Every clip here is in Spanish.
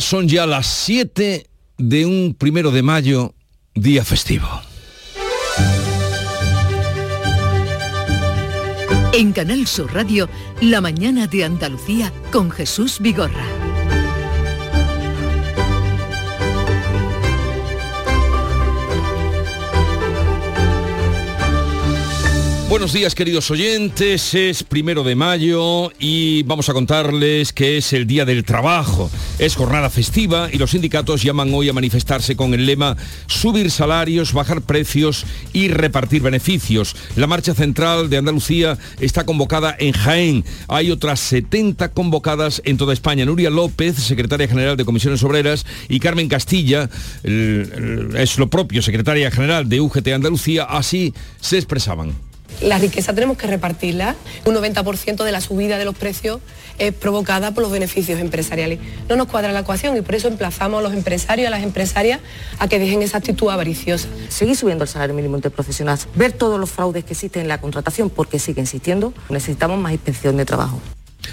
son ya las 7 de un primero de mayo, día festivo. En Canal Sur Radio, La mañana de Andalucía con Jesús Vigorra. Buenos días queridos oyentes, es primero de mayo y vamos a contarles que es el Día del Trabajo. Es jornada festiva y los sindicatos llaman hoy a manifestarse con el lema subir salarios, bajar precios y repartir beneficios. La marcha central de Andalucía está convocada en Jaén. Hay otras 70 convocadas en toda España. Nuria López, secretaria general de Comisiones Obreras, y Carmen Castilla, es lo propio, secretaria general de UGT Andalucía, así se expresaban la riqueza tenemos que repartirla. Un 90% de la subida de los precios es provocada por los beneficios empresariales. No nos cuadra la ecuación y por eso emplazamos a los empresarios y a las empresarias a que dejen esa actitud avariciosa. Seguir subiendo el salario mínimo interprofesional, ver todos los fraudes que existen en la contratación porque sigue insistiendo, necesitamos más inspección de trabajo.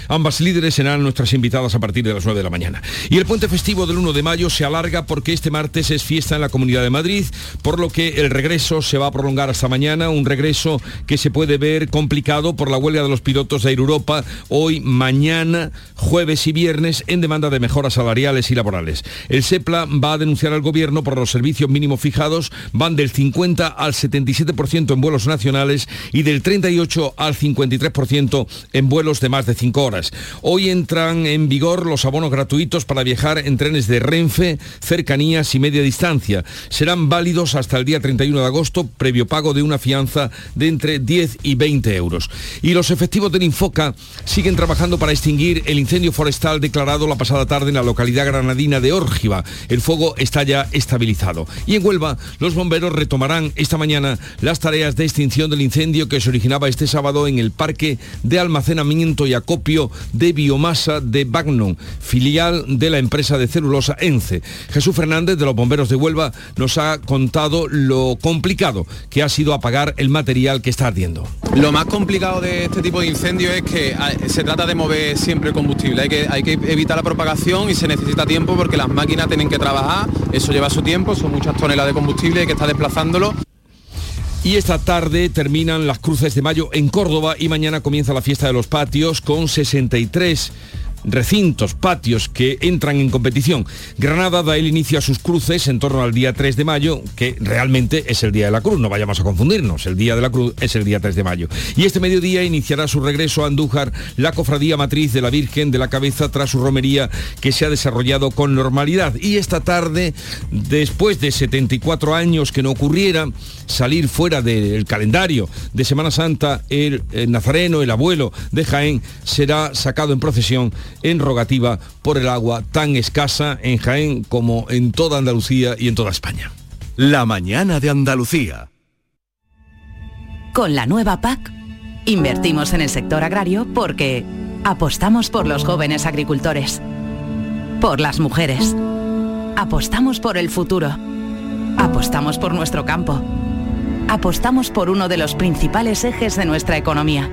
Ambas líderes serán nuestras invitadas a partir de las 9 de la mañana. Y el puente festivo del 1 de mayo se alarga porque este martes es fiesta en la Comunidad de Madrid, por lo que el regreso se va a prolongar hasta mañana, un regreso que se puede ver complicado por la huelga de los pilotos de Air Europa hoy, mañana, jueves y viernes en demanda de mejoras salariales y laborales. El SEPLA va a denunciar al gobierno por los servicios mínimos fijados, van del 50 al 77% en vuelos nacionales y del 38 al 53% en vuelos de más de 5 horas. Hoy entran en vigor los abonos gratuitos para viajar en trenes de Renfe, cercanías y media distancia. Serán válidos hasta el día 31 de agosto, previo pago de una fianza de entre 10 y 20 euros. Y los efectivos del Infoca siguen trabajando para extinguir el incendio forestal declarado la pasada tarde en la localidad granadina de Órgiva. El fuego está ya estabilizado. Y en Huelva, los bomberos retomarán esta mañana las tareas de extinción del incendio que se originaba este sábado en el parque de almacenamiento y acopio de biomasa de Bagnon, filial de la empresa de celulosa ENCE. Jesús Fernández de los Bomberos de Huelva nos ha contado lo complicado que ha sido apagar el material que está ardiendo. Lo más complicado de este tipo de incendio es que ah, se trata de mover siempre el combustible. Hay que, hay que evitar la propagación y se necesita tiempo porque las máquinas tienen que trabajar, eso lleva su tiempo, son muchas toneladas de combustible, que estar desplazándolo y esta tarde terminan las cruces de mayo en Córdoba y mañana comienza la fiesta de los patios con 63 recintos, patios que entran en competición. Granada da el inicio a sus cruces en torno al día 3 de mayo, que realmente es el Día de la Cruz, no vayamos a confundirnos, el Día de la Cruz es el día 3 de mayo. Y este mediodía iniciará su regreso a Andújar la cofradía matriz de la Virgen de la Cabeza tras su romería que se ha desarrollado con normalidad. Y esta tarde, después de 74 años que no ocurriera, salir fuera del calendario de Semana Santa, el, el nazareno, el abuelo de Jaén, será sacado en procesión en rogativa por el agua tan escasa en Jaén como en toda Andalucía y en toda España. La mañana de Andalucía. Con la nueva PAC, invertimos en el sector agrario porque apostamos por los jóvenes agricultores, por las mujeres, apostamos por el futuro, apostamos por nuestro campo, apostamos por uno de los principales ejes de nuestra economía,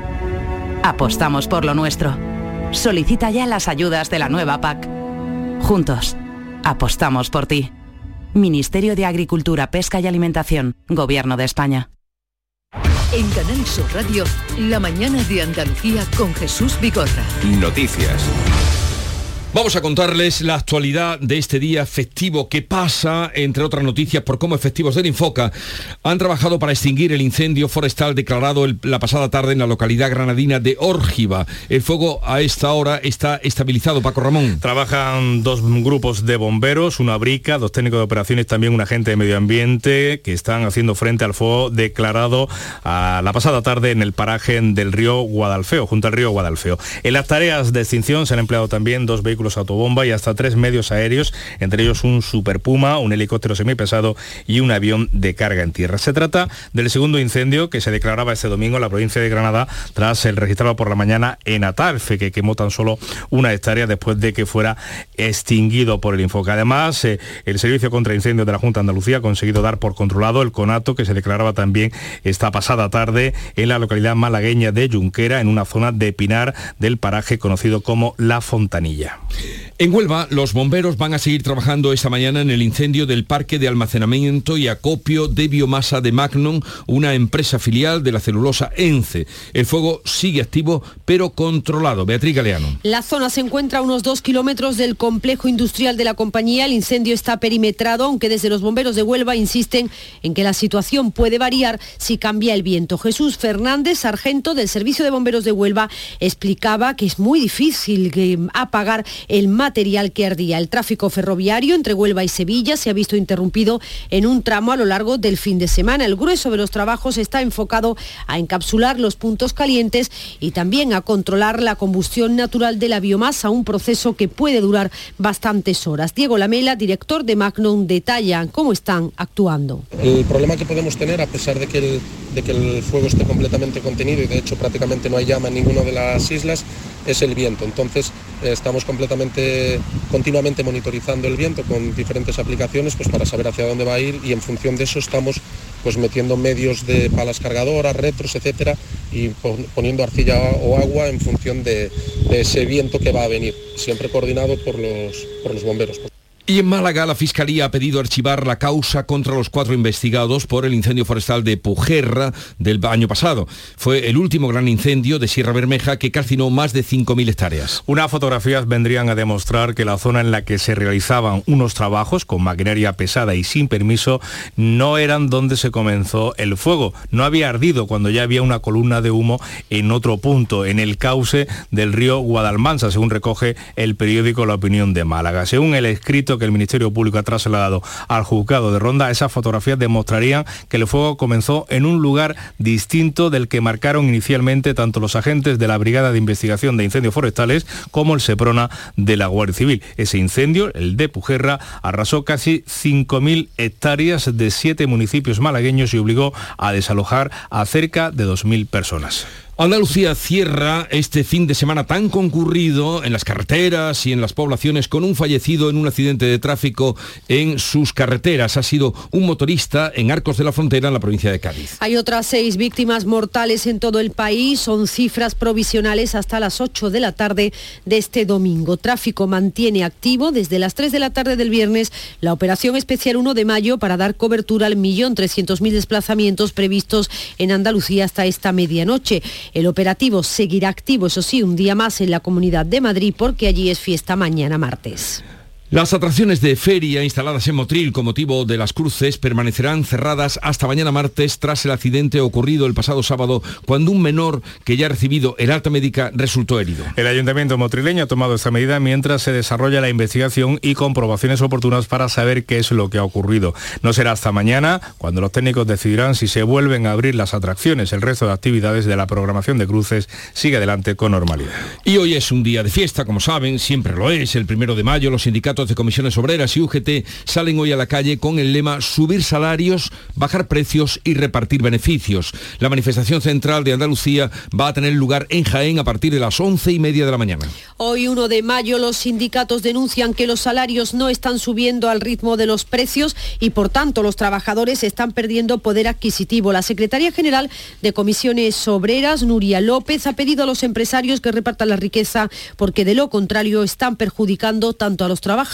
apostamos por lo nuestro Solicita ya las ayudas de la nueva PAC. Juntos, apostamos por ti. Ministerio de Agricultura, Pesca y Alimentación, Gobierno de España. En Canal Sur Radio, la mañana de Andalucía con Jesús Bigorra. Noticias. Vamos a contarles la actualidad de este día festivo que pasa, entre otras noticias, por cómo efectivos del Infoca han trabajado para extinguir el incendio forestal declarado la pasada tarde en la localidad granadina de Órgiva. El fuego a esta hora está estabilizado, Paco Ramón. Trabajan dos grupos de bomberos, una brica, dos técnicos de operaciones, también un agente de medio ambiente que están haciendo frente al fuego declarado la pasada tarde en el paraje del río Guadalfeo, junto al río Guadalfeo. En las tareas de extinción se han empleado también dos vehículos autobomba y hasta tres medios aéreos, entre ellos un Super Puma, un helicóptero semipesado y un avión de carga en tierra. Se trata del segundo incendio que se declaraba este domingo en la provincia de Granada tras el registrado por la mañana en Atalfe, que quemó tan solo una hectárea después de que fuera extinguido por el Infoca. Además, eh, el Servicio contra Incendios de la Junta Andalucía ha conseguido dar por controlado el conato que se declaraba también esta pasada tarde en la localidad malagueña de Junquera, en una zona de Pinar del paraje conocido como La Fontanilla. En Huelva, los bomberos van a seguir trabajando esta mañana en el incendio del parque de almacenamiento y acopio de biomasa de Magnum, una empresa filial de la celulosa ENCE. El fuego sigue activo, pero controlado. Beatriz Galeano. La zona se encuentra a unos dos kilómetros del complejo industrial de la compañía. El incendio está perimetrado, aunque desde los bomberos de Huelva insisten en que la situación puede variar si cambia el viento. Jesús Fernández, sargento del Servicio de Bomberos de Huelva, explicaba que es muy difícil eh, apagar el material que ardía. El tráfico ferroviario entre Huelva y Sevilla se ha visto interrumpido en un tramo a lo largo del fin de semana. El grueso de los trabajos está enfocado a encapsular los puntos calientes y también a controlar la combustión natural de la biomasa, un proceso que puede durar bastantes horas. Diego Lamela, director de Magnum, detalla cómo están actuando. El problema que podemos tener, a pesar de que el, de que el fuego esté completamente contenido y de hecho prácticamente no hay llama en ninguna de las islas, es el viento. Entonces eh, estamos completamente, continuamente monitorizando el viento con diferentes aplicaciones pues, para saber hacia dónde va a ir y en función de eso estamos pues, metiendo medios de palas cargadoras, retros, etcétera, y poniendo arcilla o agua en función de, de ese viento que va a venir, siempre coordinado por los, por los bomberos. Y en Málaga la Fiscalía ha pedido archivar la causa contra los cuatro investigados por el incendio forestal de Pujerra del año pasado. Fue el último gran incendio de Sierra Bermeja que calcinó más de 5.000 hectáreas. Unas fotografías vendrían a demostrar que la zona en la que se realizaban unos trabajos con maquinaria pesada y sin permiso no eran donde se comenzó el fuego. No había ardido cuando ya había una columna de humo en otro punto, en el cauce del río Guadalmansa, según recoge el periódico La Opinión de Málaga. Según el escrito que el Ministerio Público ha trasladado al juzgado de Ronda, esas fotografías demostrarían que el fuego comenzó en un lugar distinto del que marcaron inicialmente tanto los agentes de la Brigada de Investigación de Incendios Forestales como el SEPRONA de la Guardia Civil. Ese incendio, el de Pujerra, arrasó casi 5.000 hectáreas de siete municipios malagueños y obligó a desalojar a cerca de 2.000 personas. Andalucía cierra este fin de semana tan concurrido en las carreteras y en las poblaciones con un fallecido en un accidente de tráfico en sus carreteras. Ha sido un motorista en Arcos de la Frontera en la provincia de Cádiz. Hay otras seis víctimas mortales en todo el país. Son cifras provisionales hasta las 8 de la tarde de este domingo. Tráfico mantiene activo desde las 3 de la tarde del viernes la operación especial 1 de mayo para dar cobertura al millón trescientos mil desplazamientos previstos en Andalucía hasta esta medianoche. El operativo seguirá activo, eso sí, un día más en la Comunidad de Madrid porque allí es fiesta mañana martes. Las atracciones de feria instaladas en Motril con motivo de las cruces permanecerán cerradas hasta mañana martes tras el accidente ocurrido el pasado sábado cuando un menor que ya ha recibido el alta médica resultó herido. El ayuntamiento motrileño ha tomado esta medida mientras se desarrolla la investigación y comprobaciones oportunas para saber qué es lo que ha ocurrido. No será hasta mañana cuando los técnicos decidirán si se vuelven a abrir las atracciones. El resto de actividades de la programación de cruces sigue adelante con normalidad. Y hoy es un día de fiesta, como saben, siempre lo es. El primero de mayo los sindicatos de comisiones obreras y UGT salen hoy a la calle con el lema subir salarios, bajar precios y repartir beneficios. La manifestación central de Andalucía va a tener lugar en Jaén a partir de las once y media de la mañana. Hoy 1 de mayo los sindicatos denuncian que los salarios no están subiendo al ritmo de los precios y por tanto los trabajadores están perdiendo poder adquisitivo. La secretaria general de comisiones obreras, Nuria López, ha pedido a los empresarios que repartan la riqueza porque de lo contrario están perjudicando tanto a los trabajadores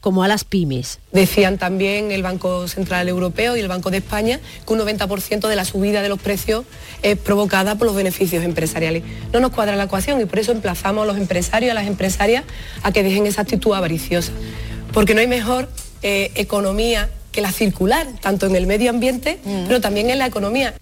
como a las pymes. Decían también el Banco Central Europeo y el Banco de España que un 90% de la subida de los precios es provocada por los beneficios empresariales. No nos cuadra la ecuación y por eso emplazamos a los empresarios y a las empresarias a que dejen esa actitud avariciosa. Porque no hay mejor eh, economía que la circular, tanto en el medio ambiente, mm. pero también en la economía.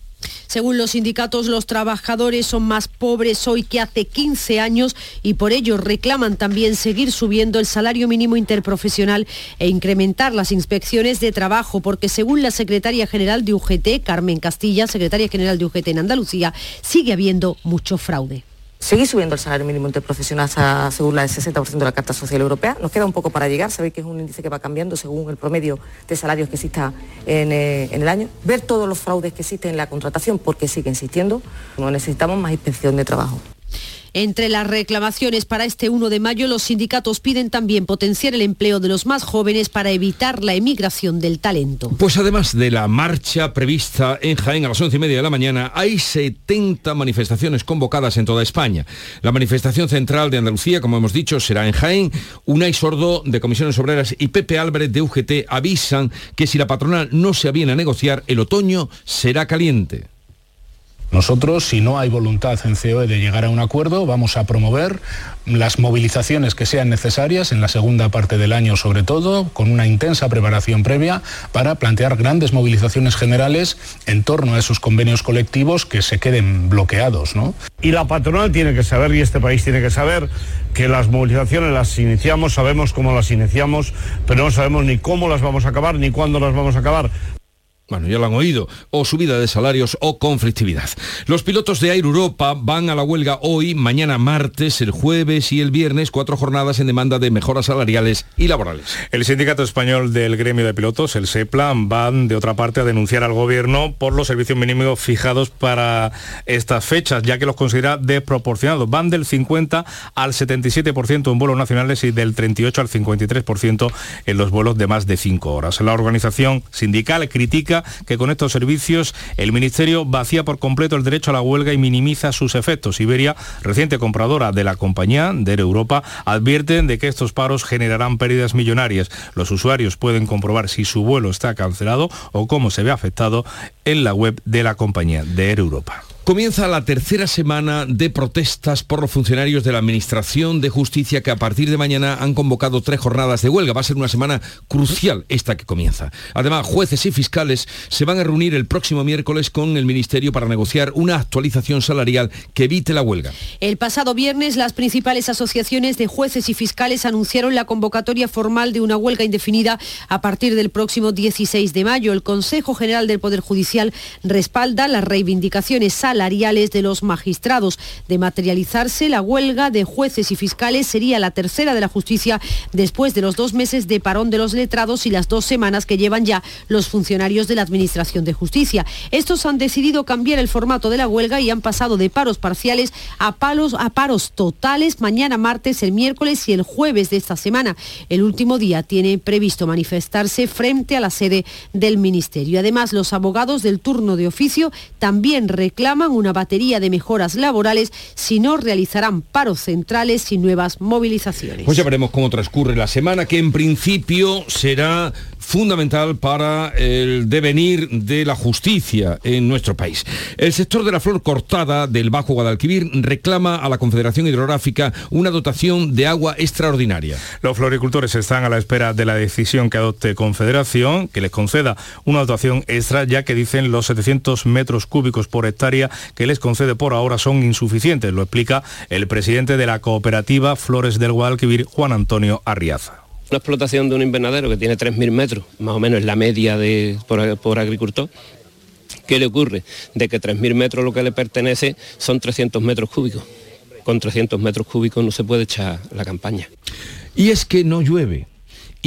Según los sindicatos, los trabajadores son más pobres hoy que hace 15 años y por ello reclaman también seguir subiendo el salario mínimo interprofesional e incrementar las inspecciones de trabajo, porque según la secretaria general de UGT, Carmen Castilla, secretaria general de UGT en Andalucía, sigue habiendo mucho fraude seguir subiendo el salario mínimo interprofesional según la del 60% de la Carta Social Europea. Nos queda un poco para llegar, sabéis que es un índice que va cambiando según el promedio de salarios que exista en, eh, en el año. Ver todos los fraudes que existen en la contratación, porque sigue existiendo. No necesitamos más inspección de trabajo. Entre las reclamaciones para este 1 de mayo, los sindicatos piden también potenciar el empleo de los más jóvenes para evitar la emigración del talento. Pues además de la marcha prevista en Jaén a las once y media de la mañana, hay 70 manifestaciones convocadas en toda España. La manifestación central de Andalucía, como hemos dicho, será en Jaén. Unai Sordo de Comisiones Obreras y Pepe Álvarez de UGT avisan que si la patronal no se aviene a negociar, el otoño será caliente. Nosotros, si no hay voluntad en COE de llegar a un acuerdo, vamos a promover las movilizaciones que sean necesarias en la segunda parte del año, sobre todo, con una intensa preparación previa para plantear grandes movilizaciones generales en torno a esos convenios colectivos que se queden bloqueados. ¿no? Y la patronal tiene que saber, y este país tiene que saber, que las movilizaciones las iniciamos, sabemos cómo las iniciamos, pero no sabemos ni cómo las vamos a acabar, ni cuándo las vamos a acabar bueno, ya lo han oído, o subida de salarios o conflictividad. Los pilotos de Air Europa van a la huelga hoy, mañana martes, el jueves y el viernes, cuatro jornadas en demanda de mejoras salariales y laborales. El sindicato español del gremio de pilotos, el SEPLA, van de otra parte a denunciar al gobierno por los servicios mínimos fijados para estas fechas, ya que los considera desproporcionados. Van del 50 al 77% en vuelos nacionales y del 38 al 53% en los vuelos de más de cinco horas. La organización sindical critica que con estos servicios el Ministerio vacía por completo el derecho a la huelga y minimiza sus efectos. Iberia, reciente compradora de la compañía de Europa, advierten de que estos paros generarán pérdidas millonarias. Los usuarios pueden comprobar si su vuelo está cancelado o cómo se ve afectado en la web de la compañía de Air Europa. Comienza la tercera semana de protestas por los funcionarios de la Administración de Justicia que a partir de mañana han convocado tres jornadas de huelga. Va a ser una semana crucial esta que comienza. Además, jueces y fiscales se van a reunir el próximo miércoles con el Ministerio para negociar una actualización salarial que evite la huelga. El pasado viernes, las principales asociaciones de jueces y fiscales anunciaron la convocatoria formal de una huelga indefinida a partir del próximo 16 de mayo. El Consejo General del Poder Judicial respalda las reivindicaciones salariales salariales de los magistrados. De materializarse, la huelga de jueces y fiscales sería la tercera de la justicia después de los dos meses de parón de los letrados y las dos semanas que llevan ya los funcionarios de la Administración de Justicia. Estos han decidido cambiar el formato de la huelga y han pasado de paros parciales a, palos, a paros totales mañana martes, el miércoles y el jueves de esta semana. El último día tiene previsto manifestarse frente a la sede del Ministerio. Además, los abogados del turno de oficio también reclaman una batería de mejoras laborales si no realizarán paros centrales y nuevas movilizaciones. Pues ya veremos cómo transcurre la semana, que en principio será fundamental para el devenir de la justicia en nuestro país. El sector de la flor cortada del Bajo Guadalquivir reclama a la Confederación Hidrográfica una dotación de agua extraordinaria. Los floricultores están a la espera de la decisión que adopte Confederación, que les conceda una dotación extra, ya que dicen los 700 metros cúbicos por hectárea que les concede por ahora son insuficientes, lo explica el presidente de la cooperativa Flores del Guadalquivir, Juan Antonio Arriaza. Una explotación de un invernadero que tiene 3.000 metros, más o menos es la media de, por, agricultor, ¿qué le ocurre? De que 3.000 metros lo que le pertenece son 300 metros cúbicos. Con 300 metros cúbicos no se puede echar la campaña. Y es que no llueve.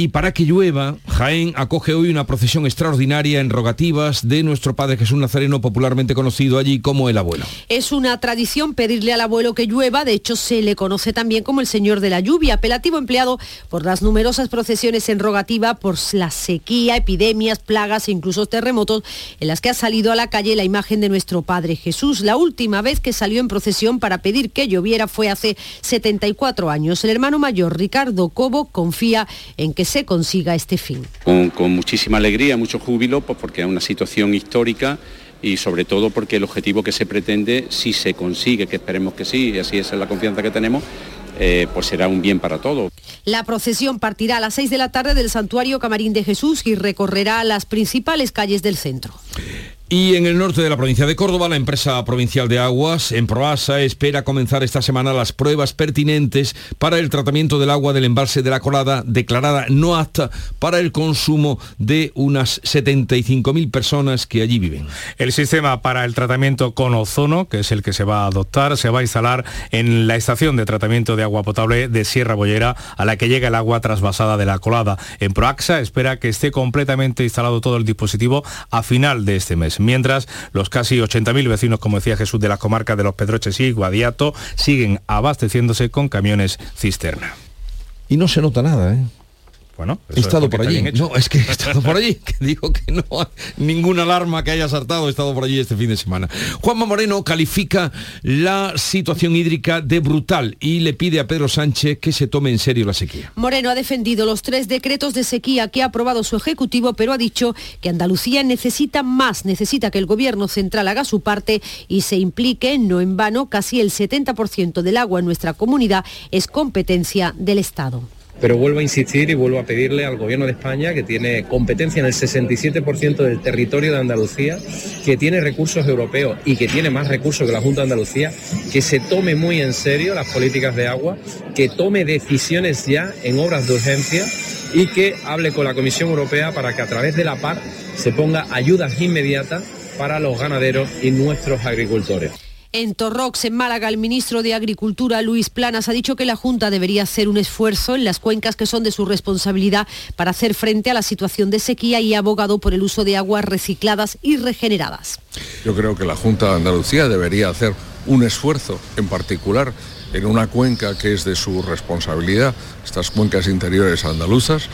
Y para que llueva, Jaén acoge hoy una procesión extraordinaria en rogativas de nuestro Padre Jesús Nazareno, popularmente conocido allí como el abuelo. Es una tradición pedirle al abuelo que llueva, de hecho se le conoce también como el Señor de la Lluvia, apelativo empleado por las numerosas procesiones en rogativa, por la sequía, epidemias, plagas e incluso terremotos en las que ha salido a la calle la imagen de nuestro Padre Jesús. La última vez que salió en procesión para pedir que lloviera fue hace 74 años. El hermano mayor Ricardo Cobo confía en que se consiga este fin. Con, muchísima alegría, mucho júbilo, pues porque es una situación histórica y sobre todo porque el objetivo que se pretende, si se consigue, que esperemos que sí, y así es la confianza que tenemos, eh, pues será un bien para todos. La procesión partirá a las 6 de la tarde del Santuario Camarín de Jesús y recorrerá las principales calles del centro. Y en el norte de la provincia de Córdoba, la empresa provincial de aguas, en Proasa, espera comenzar esta semana las pruebas pertinentes para el tratamiento del agua del embalse de la Colada, declarada no apta para el consumo de unas 75.000 personas que allí viven. El sistema para el tratamiento con ozono, que es el que se va a adoptar, se va a instalar en la estación de tratamiento de agua potable de Sierra Bollera, a la que llega el agua trasvasada de la Colada. En Proaxa espera que esté completamente instalado todo el dispositivo a final de este mes. Mientras, los casi 80.000 vecinos, como decía Jesús, de las comarcas de Los Pedroches y Guadiato, siguen abasteciéndose con camiones cisterna. Y no se nota nada, ¿eh? Bueno, he estado por allí. No, es que he estado por allí, que digo que no hay ninguna alarma que haya saltado, he estado por allí este fin de semana. Juanma Moreno califica la situación hídrica de brutal y le pide a Pedro Sánchez que se tome en serio la sequía. Moreno ha defendido los tres decretos de sequía que ha aprobado su Ejecutivo, pero ha dicho que Andalucía necesita más, necesita que el Gobierno central haga su parte y se implique, no en vano, casi el 70% del agua en nuestra comunidad es competencia del Estado. Pero vuelvo a insistir y vuelvo a pedirle al Gobierno de España, que tiene competencia en el 67% del territorio de Andalucía, que tiene recursos europeos y que tiene más recursos que la Junta de Andalucía, que se tome muy en serio las políticas de agua, que tome decisiones ya en obras de urgencia y que hable con la Comisión Europea para que a través de la PAR se ponga ayudas inmediatas para los ganaderos y nuestros agricultores. En Torrox, en Málaga, el ministro de Agricultura, Luis Planas, ha dicho que la Junta debería hacer un esfuerzo en las cuencas que son de su responsabilidad para hacer frente a la situación de sequía y ha abogado por el uso de aguas recicladas y regeneradas. Yo creo que la Junta de Andalucía debería hacer un esfuerzo, en particular en una cuenca que es de su responsabilidad, estas cuencas interiores andaluzas,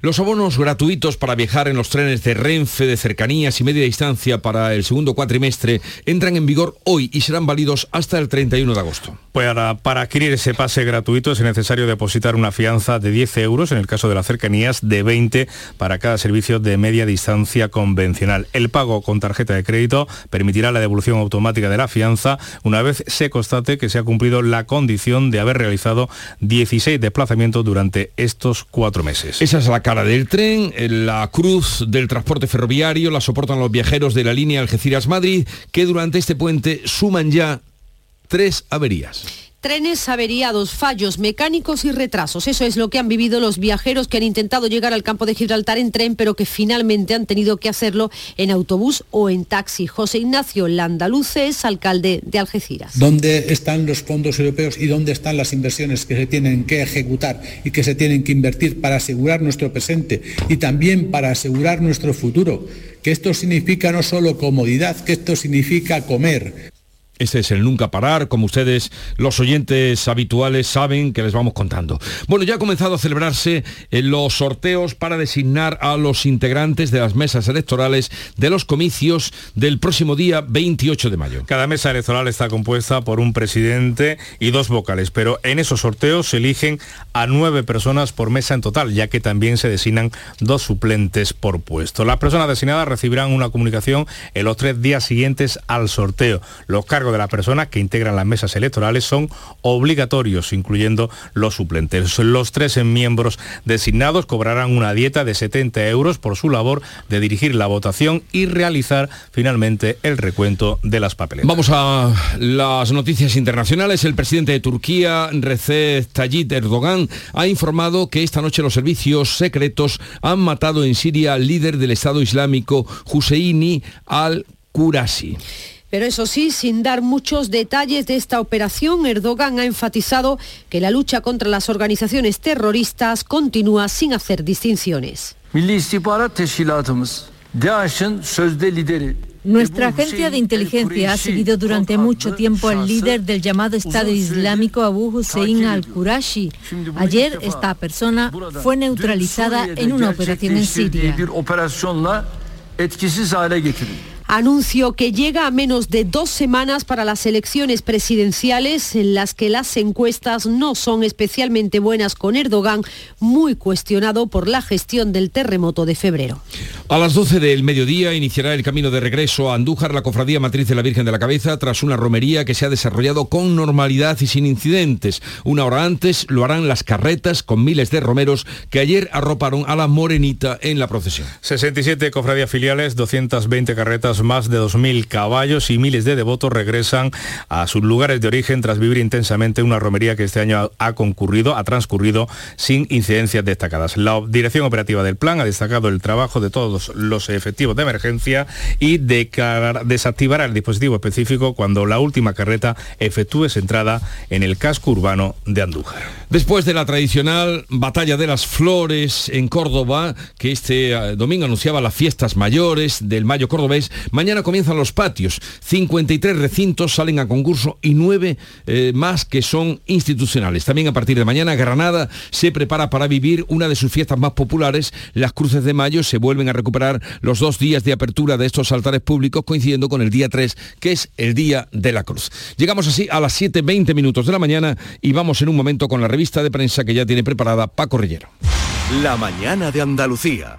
los abonos gratuitos para viajar en los trenes de Renfe de cercanías y media distancia para el segundo cuatrimestre entran en vigor hoy y serán válidos hasta el 31 de agosto. Para, para adquirir ese pase gratuito es necesario depositar una fianza de 10 euros en el caso de las cercanías, de 20 para cada servicio de media distancia convencional. El pago con tarjeta de crédito permitirá la devolución automática de la fianza una vez se constate que se ha cumplido la condición de haber realizado 16 desplazamientos durante estos cuatro meses. Esa es la cara del tren, la cruz del transporte ferroviario la soportan los viajeros de la línea Algeciras-Madrid, que durante este puente suman ya tres averías trenes averiados, fallos mecánicos y retrasos. Eso es lo que han vivido los viajeros que han intentado llegar al campo de Gibraltar en tren, pero que finalmente han tenido que hacerlo en autobús o en taxi. José Ignacio Landaluce es alcalde de Algeciras. ¿Dónde están los fondos europeos y dónde están las inversiones que se tienen que ejecutar y que se tienen que invertir para asegurar nuestro presente y también para asegurar nuestro futuro? Que esto significa no solo comodidad, que esto significa comer, este es el nunca parar, como ustedes, los oyentes habituales, saben que les vamos contando. Bueno, ya ha comenzado a celebrarse eh, los sorteos para designar a los integrantes de las mesas electorales de los comicios del próximo día 28 de mayo. Cada mesa electoral está compuesta por un presidente y dos vocales, pero en esos sorteos se eligen a nueve personas por mesa en total, ya que también se designan dos suplentes por puesto. Las personas designadas recibirán una comunicación en los tres días siguientes al sorteo. Los cargos de las personas que integran las mesas electorales son obligatorios, incluyendo los suplentes. Los tres miembros designados cobrarán una dieta de 70 euros por su labor de dirigir la votación y realizar finalmente el recuento de las papeletas. Vamos a las noticias internacionales. El presidente de Turquía, Recep Tayyip Erdogan, ha informado que esta noche los servicios secretos han matado en Siria al líder del Estado Islámico, Husseini al-Qurasi. Pero eso sí, sin dar muchos detalles de esta operación, Erdogan ha enfatizado que la lucha contra las organizaciones terroristas continúa sin hacer distinciones. Nuestra agencia de inteligencia ha seguido durante mucho tiempo al líder del llamado Estado Islámico Abu Hussein al-Qurashi. Ayer esta persona fue neutralizada en una operación en Siria anuncio que llega a menos de dos semanas para las elecciones presidenciales en las que las encuestas no son especialmente buenas con Erdogan, muy cuestionado por la gestión del terremoto de febrero. A las 12 del mediodía iniciará el camino de regreso a Andújar la cofradía matriz de la Virgen de la Cabeza tras una romería que se ha desarrollado con normalidad y sin incidentes. Una hora antes lo harán las carretas con miles de romeros que ayer arroparon a la morenita en la procesión. 67 cofradías filiales, 220 carretas más de 2.000 caballos y miles de devotos regresan a sus lugares de origen tras vivir intensamente una romería que este año ha concurrido, ha transcurrido sin incidencias destacadas. La dirección operativa del plan ha destacado el trabajo de todos los efectivos de emergencia y desactivará el dispositivo específico cuando la última carreta efectúe su entrada en el casco urbano de Andújar. Después de la tradicional batalla de las flores en Córdoba, que este eh, domingo anunciaba las fiestas mayores del Mayo Cordobés, mañana comienzan los patios. 53 recintos salen a concurso y 9 eh, más que son institucionales. También a partir de mañana Granada se prepara para vivir una de sus fiestas más populares, las Cruces de Mayo. Se vuelven a recuperar los dos días de apertura de estos altares públicos coincidiendo con el día 3, que es el Día de la Cruz. Llegamos así a las 7.20 minutos de la mañana y vamos en un momento con la revista de prensa que ya tiene preparada Paco Rillero. La mañana de Andalucía.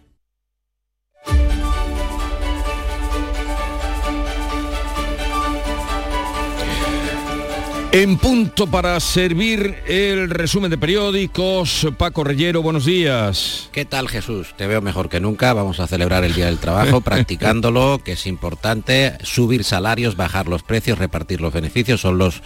En punto para servir el resumen de periódicos, Paco Reyero, buenos días. ¿Qué tal Jesús? Te veo mejor que nunca, vamos a celebrar el Día del Trabajo practicándolo, que es importante, subir salarios, bajar los precios, repartir los beneficios, son los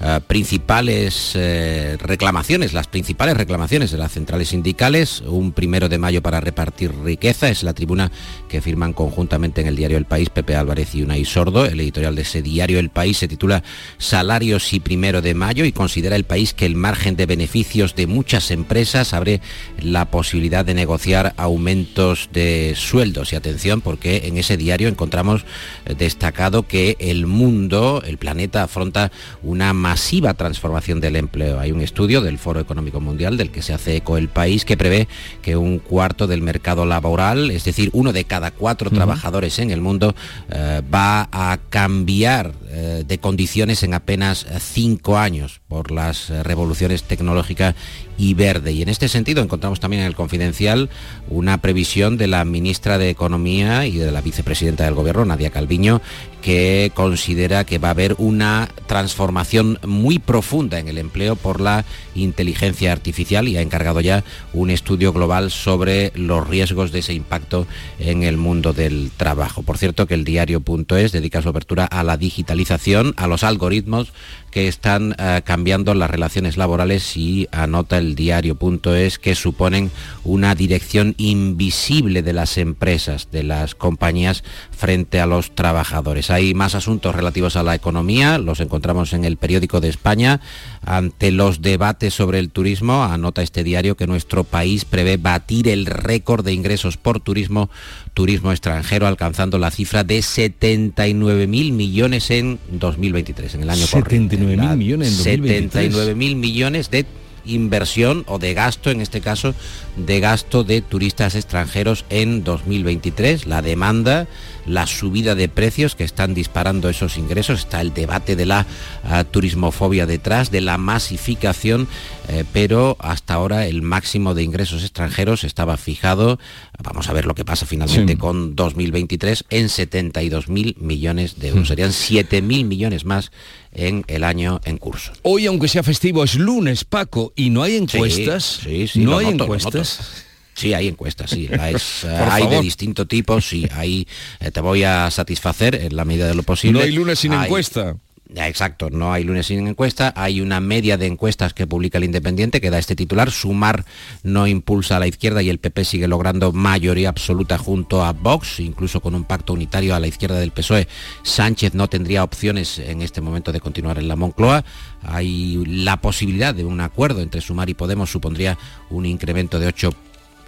eh, principales eh, reclamaciones, las principales reclamaciones de las centrales sindicales. Un primero de mayo para repartir riqueza, es la tribuna que firman conjuntamente en el diario El País Pepe Álvarez y Unai Sordo. El editorial de ese diario El País se titula Salarios y primero de mayo y considera el país que el margen de beneficios de muchas empresas abre la posibilidad de negociar aumentos de sueldos. Y atención, porque en ese diario encontramos eh, destacado que el mundo, el planeta, afronta una masiva transformación del empleo. Hay un estudio del Foro Económico Mundial del que se hace eco el país que prevé que un cuarto del mercado laboral, es decir, uno de cada cuatro trabajadores en el mundo, eh, va a cambiar eh, de condiciones en apenas cinco años por las eh, revoluciones tecnológicas y verde. Y en este sentido encontramos también en el Confidencial una previsión de la ministra de Economía y de la vicepresidenta del Gobierno, Nadia Calviño, que considera que va a haber una transformación muy profunda en el empleo por la inteligencia artificial y ha encargado ya un estudio global sobre los riesgos de ese impacto en el mundo del trabajo. Por cierto que el diario.es dedica su apertura a la digitalización, a los algoritmos que están eh, cambiando las relaciones laborales y anota el diario.es que suponen una dirección invisible de las empresas, de las compañías frente a los trabajadores. Hay más asuntos relativos a la economía, los encontramos en el periódico de España. Ante los debates sobre el turismo, anota este diario que nuestro país prevé batir el récord de ingresos por turismo, turismo extranjero, alcanzando la cifra de 79 mil millones en 2023, en el año 79 mil millones en 2023. 79 mil millones de inversión o de gasto, en este caso, de gasto de turistas extranjeros en 2023. La demanda la subida de precios que están disparando esos ingresos, está el debate de la ah, turismofobia detrás, de la masificación, eh, pero hasta ahora el máximo de ingresos extranjeros estaba fijado, vamos a ver lo que pasa finalmente con 2023, en 72 mil millones de euros. Serían 7 mil millones más en el año en curso. Hoy, aunque sea festivo, es lunes, Paco, y no hay encuestas. Sí, sí, no hay encuestas. Sí, hay encuestas, sí. hay de distinto tipo, sí. Ahí eh, te voy a satisfacer en la medida de lo posible. No hay lunes sin encuesta. Exacto, no hay lunes sin encuesta, hay una media de encuestas que publica el Independiente que da este titular, Sumar no impulsa a la izquierda y el PP sigue logrando mayoría absoluta junto a Vox, incluso con un pacto unitario a la izquierda del PSOE. Sánchez no tendría opciones en este momento de continuar en la Moncloa, hay la posibilidad de un acuerdo entre Sumar y Podemos, supondría un incremento de 8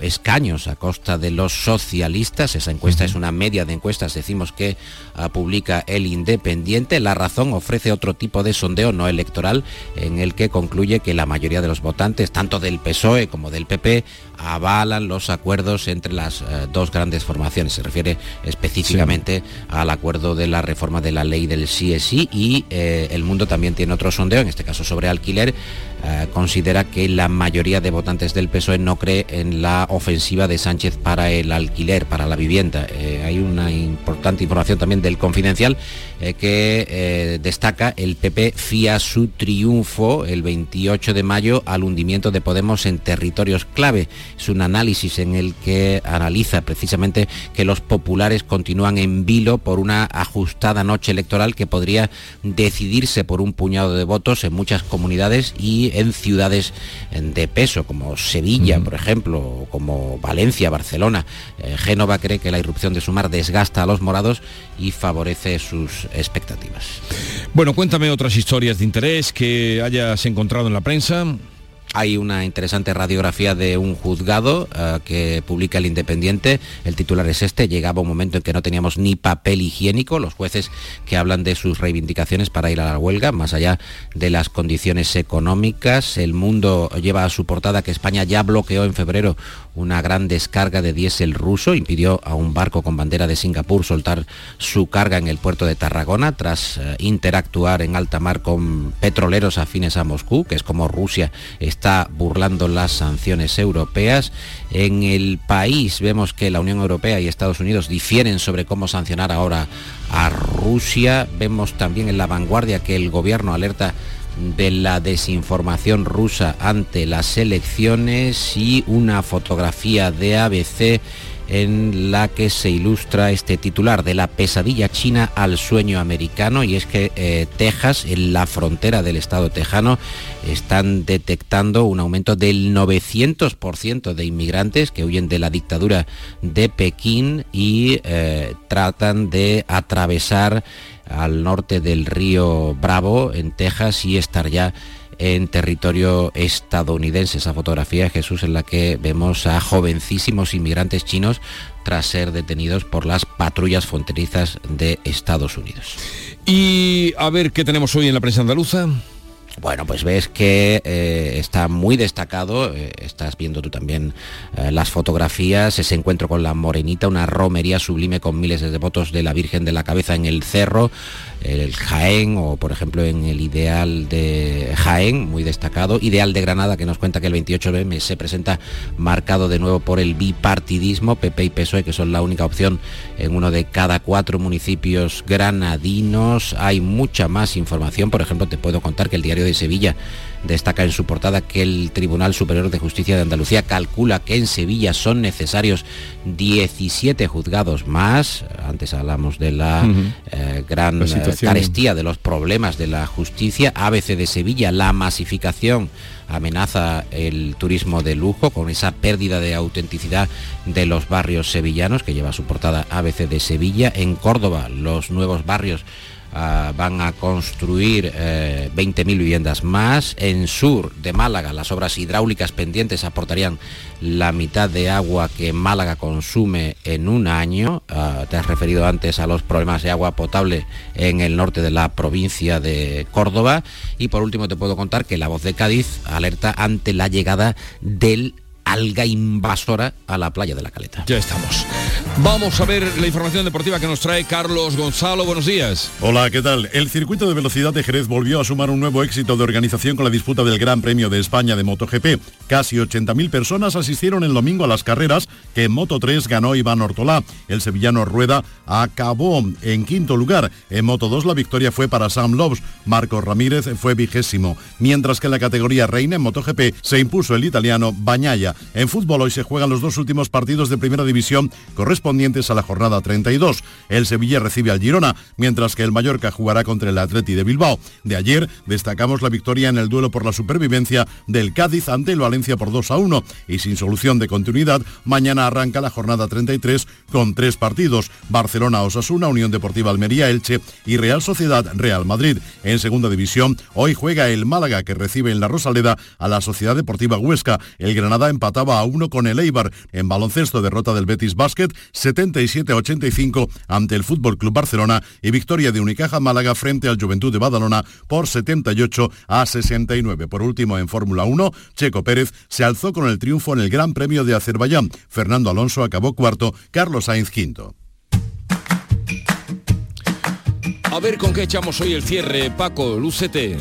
escaños a costa de los socialistas. Esa encuesta es una media de encuestas, decimos que ah, publica el Independiente. La razón ofrece otro tipo de sondeo no electoral en el que concluye que la mayoría de los votantes, tanto del PSOE como del PP, avalan los acuerdos entre las eh, dos grandes formaciones. Se refiere específicamente al acuerdo de la reforma de la ley del CSI y eh, el mundo también tiene otro sondeo, en este caso sobre alquiler, eh, considera que la mayoría de votantes del PSOE no cree en la ofensiva de Sánchez para el alquiler, para la vivienda. Eh, hay una importante información también del Confidencial eh, que destaca el PP fía su triunfo el 28 de mayo al hundimiento de Podemos en territorios clave. Es un análisis en el que analiza precisamente que los populares continúan en vilo por una ajustada noche electoral que podría decidirse por un puñado de votos en muchas comunidades y en ciudades de peso, como Sevilla, por ejemplo, como Valencia, Barcelona. Eh, Génova cree que la irrupción de Sumar desgasta a los morados y favorece sus expectativas. Bueno, cuéntame otras historias de interés que hayas encontrado en la prensa. Hay una interesante radiografía de un juzgado eh, que publica el Independiente. El titular es este. Llegaba un momento en que no teníamos ni papel higiénico. Los jueces que hablan de sus reivindicaciones para ir a la huelga, más allá de las condiciones económicas. El mundo lleva a su portada que España ya bloqueó en febrero una gran descarga de diésel ruso. Impidió a un barco con bandera de Singapur soltar su carga en el puerto de Tarragona tras eh, interactuar en alta mar con petroleros afines a Moscú, que es como Rusia está está burlando las sanciones europeas. En el país vemos que la Unión Europea y Estados Unidos difieren sobre cómo sancionar ahora a Rusia. Vemos también en la vanguardia que el gobierno alerta de la desinformación rusa ante las elecciones y una fotografía de ABC en la que se ilustra este titular de la pesadilla china al sueño americano y es que eh, Texas, en la frontera del estado tejano, están detectando un aumento del 900% de inmigrantes que huyen de la dictadura de Pekín y eh, tratan de atravesar al norte del río Bravo en Texas y estar ya en territorio estadounidense. Esa fotografía, Jesús, en la que vemos a jovencísimos inmigrantes chinos tras ser detenidos por las patrullas fronterizas de Estados Unidos. Y a ver qué tenemos hoy en la prensa andaluza. Bueno, pues ves que eh, está muy destacado, eh, estás viendo tú también eh, las fotografías, ese encuentro con la Morenita, una romería sublime con miles de devotos de la Virgen de la Cabeza en el cerro, el Jaén o por ejemplo en el Ideal de Jaén, muy destacado, Ideal de Granada que nos cuenta que el 28 de se presenta marcado de nuevo por el bipartidismo, PP y PSOE que son la única opción en uno de cada cuatro municipios granadinos, hay mucha más información, por ejemplo te puedo contar que el diario de Sevilla destaca en su portada que el Tribunal Superior de Justicia de Andalucía calcula que en Sevilla son necesarios 17 juzgados más. Antes hablamos de la eh, gran eh, carestía de los problemas de la justicia. ABC de Sevilla, la masificación amenaza el turismo de lujo con esa pérdida de autenticidad de los barrios sevillanos que lleva su portada ABC de Sevilla. En Córdoba, los nuevos barrios Ah, van a construir 20.000 eh, viviendas más. En sur de Málaga, las obras hidráulicas pendientes aportarían la mitad de agua que Málaga consume en un año. Ah, te has referido antes a los problemas de agua potable en el norte de la provincia de Córdoba. Y por último te puedo contar que la voz de Cádiz alerta ante la llegada del alga invasora a la playa de la Caleta. Ya estamos. Vamos a ver la información deportiva que nos trae Carlos Gonzalo. Buenos días. Hola, ¿qué tal? El circuito de velocidad de Jerez volvió a sumar un nuevo éxito de organización con la disputa del Gran Premio de España de MotoGP. Casi 80.000 personas asistieron el domingo a las carreras que en Moto 3 ganó Iván Ortolá. El sevillano Rueda acabó en quinto lugar. En Moto 2 la victoria fue para Sam Loves. Marcos Ramírez fue vigésimo. Mientras que en la categoría reina en MotoGP se impuso el italiano Bañaya. En fútbol hoy se juegan los dos últimos partidos de primera división correspondientes a la jornada 32. El Sevilla recibe al Girona, mientras que el Mallorca jugará contra el Atleti de Bilbao. De ayer destacamos la victoria en el duelo por la supervivencia del Cádiz ante el Valencia por 2 a 1 y sin solución de continuidad, mañana arranca la jornada 33 con tres partidos, Barcelona Osasuna, Unión Deportiva Almería Elche y Real Sociedad Real Madrid. En segunda división, hoy juega el Málaga que recibe en la Rosaleda a la Sociedad Deportiva Huesca. El Granada empató empataba a uno con el Eibar. En baloncesto, derrota del Betis Basket 77-85 ante el Fútbol Club Barcelona y victoria de Unicaja Málaga frente al Juventud de Badalona por 78 a 69. Por último, en Fórmula 1, Checo Pérez se alzó con el triunfo en el Gran Premio de Azerbaiyán. Fernando Alonso acabó cuarto, Carlos Sainz quinto. A ver con qué echamos hoy el cierre, Paco, lúcete.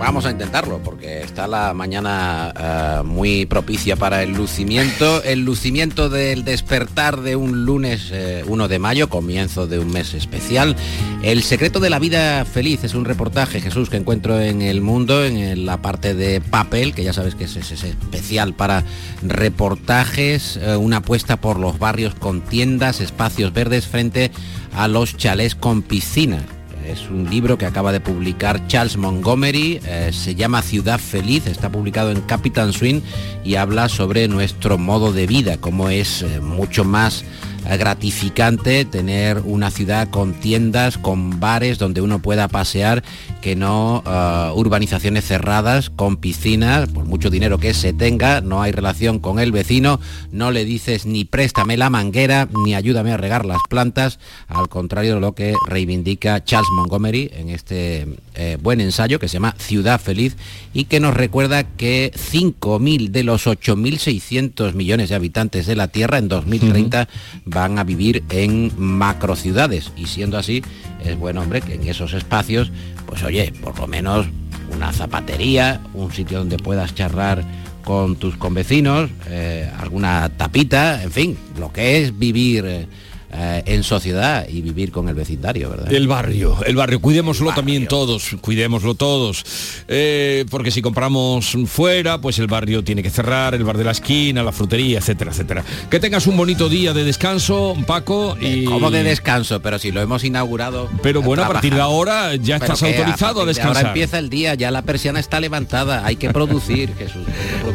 Vamos a intentarlo porque está la mañana eh, muy propicia para el lucimiento, el lucimiento del despertar de un lunes 1 de mayo, comienzo de un mes especial. El secreto de la vida feliz es un reportaje, Jesús, que encuentro en El Mundo, en la parte de papel, que ya sabes que es, es especial para reportajes, una apuesta por los barrios con tiendas, espacios verdes frente a los chalés con piscina es un libro que acaba de publicar Charles Montgomery, eh, se llama Ciudad Feliz, está publicado en Capitan Swing y habla sobre nuestro modo de vida, cómo es eh, mucho más gratificante tener una ciudad con tiendas, con bares donde uno pueda pasear, que no eh, urbanizaciones cerradas con piscinas, por mucho dinero que se tenga, no hay relación con el vecino, no le dices ni préstame la manguera, ni ayúdame a regar las plantas, al contrario de lo que reivindica Charles Montgomery en este eh, buen ensayo que se llama Ciudad Feliz y que nos recuerda que 5.000 de los 8.600 millones de habitantes de la Tierra en 2030 van a vivir en macrociudades. Y siendo así es buen hombre que en esos espacios pues oye por lo menos una zapatería un sitio donde puedas charlar con tus convecinos eh, alguna tapita en fin lo que es vivir eh, eh, en sociedad y vivir con el vecindario, ¿verdad? El barrio, el barrio, cuidémoslo también todos, cuidémoslo todos, eh, porque si compramos fuera, pues el barrio tiene que cerrar, el bar de la esquina, la frutería, etcétera, etcétera. Que tengas un bonito día de descanso, Paco. Y... ¿Cómo de descanso? Pero si lo hemos inaugurado. Pero bueno, a partir de ahora ya estás autorizado a, descansar. ahora empieza el día, ya la persiana está levantada, hay que producir, Jesús.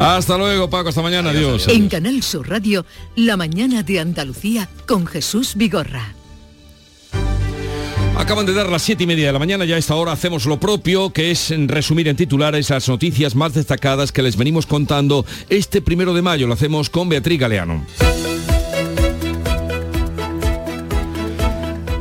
Hasta luego, Paco, hasta mañana, adiós. En Canal Sur Radio, La mañana de Andalucía con Jesús Acaban de dar las siete y media de la mañana, ya a esta hora hacemos lo propio, que es resumir en titulares las noticias más destacadas que les venimos contando este primero de mayo. Lo hacemos con Beatriz Galeano.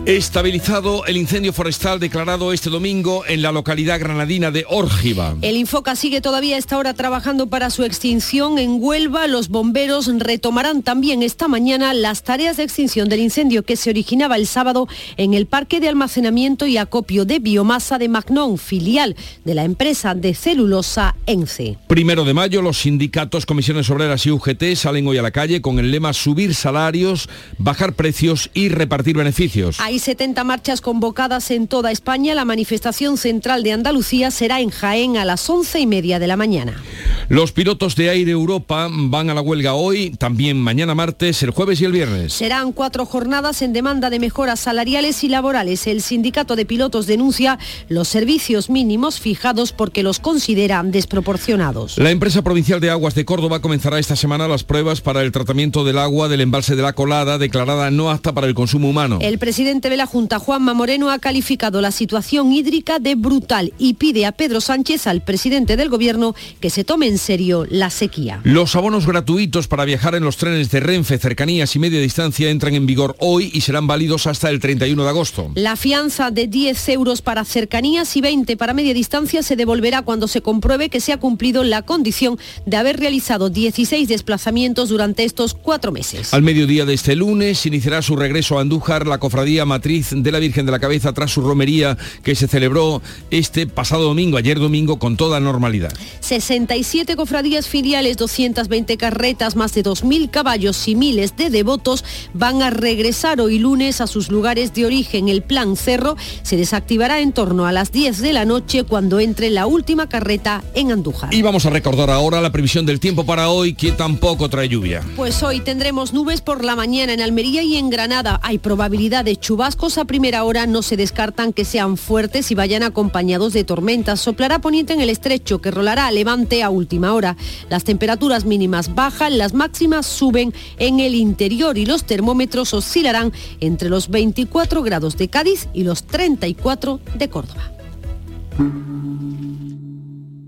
Estabilizado el incendio forestal declarado este domingo en la localidad granadina de Órgiva. El Infoca sigue todavía a esta hora trabajando para su extinción en Huelva. Los bomberos retomarán también esta mañana las tareas de extinción del incendio que se originaba el sábado en el parque de almacenamiento y acopio de biomasa de Magnón, filial de la empresa de celulosa ENCE. Primero de mayo, los sindicatos, comisiones obreras y UGT salen hoy a la calle con el lema subir salarios, bajar precios y repartir beneficios. Hay 70 marchas convocadas en toda España. La manifestación central de Andalucía será en Jaén a las 11 y media de la mañana. Los pilotos de Aire Europa van a la huelga hoy, también mañana martes, el jueves y el viernes. Serán cuatro jornadas en demanda de mejoras salariales y laborales. El sindicato de pilotos denuncia los servicios mínimos fijados porque los consideran desproporcionados. La empresa provincial de aguas de Córdoba comenzará esta semana las pruebas para el tratamiento del agua del embalse de la Colada, declarada no apta para el consumo humano. El presidente de la Junta, Juanma Moreno, ha calificado la situación hídrica de brutal y pide a Pedro Sánchez, al presidente del Gobierno, que se tome en serio la sequía. Los abonos gratuitos para viajar en los trenes de Renfe, cercanías y media distancia entran en vigor hoy y serán válidos hasta el 31 de agosto. La fianza de 10 euros para cercanías y 20 para media distancia se devolverá cuando se compruebe que se ha cumplido la condición de haber realizado 16 desplazamientos durante estos cuatro meses. Al mediodía de este lunes iniciará su regreso a Andújar la cofradía matriz de la Virgen de la Cabeza tras su romería que se celebró este pasado domingo, ayer domingo, con toda normalidad. 67 cofradías filiales, 220 carretas, más de 2.000 caballos y miles de devotos van a regresar hoy lunes a sus lugares de origen. El plan Cerro se desactivará en torno a las 10 de la noche cuando entre la última carreta en Andújar. Y vamos a recordar ahora la previsión del tiempo para hoy, que tampoco trae lluvia. Pues hoy tendremos nubes por la mañana en Almería y en Granada. Hay probabilidad de chubascos vascos a primera hora no se descartan que sean fuertes y vayan acompañados de tormentas. Soplará poniente en el estrecho que rolará a levante a última hora. Las temperaturas mínimas bajan, las máximas suben en el interior y los termómetros oscilarán entre los 24 grados de Cádiz y los 34 de Córdoba.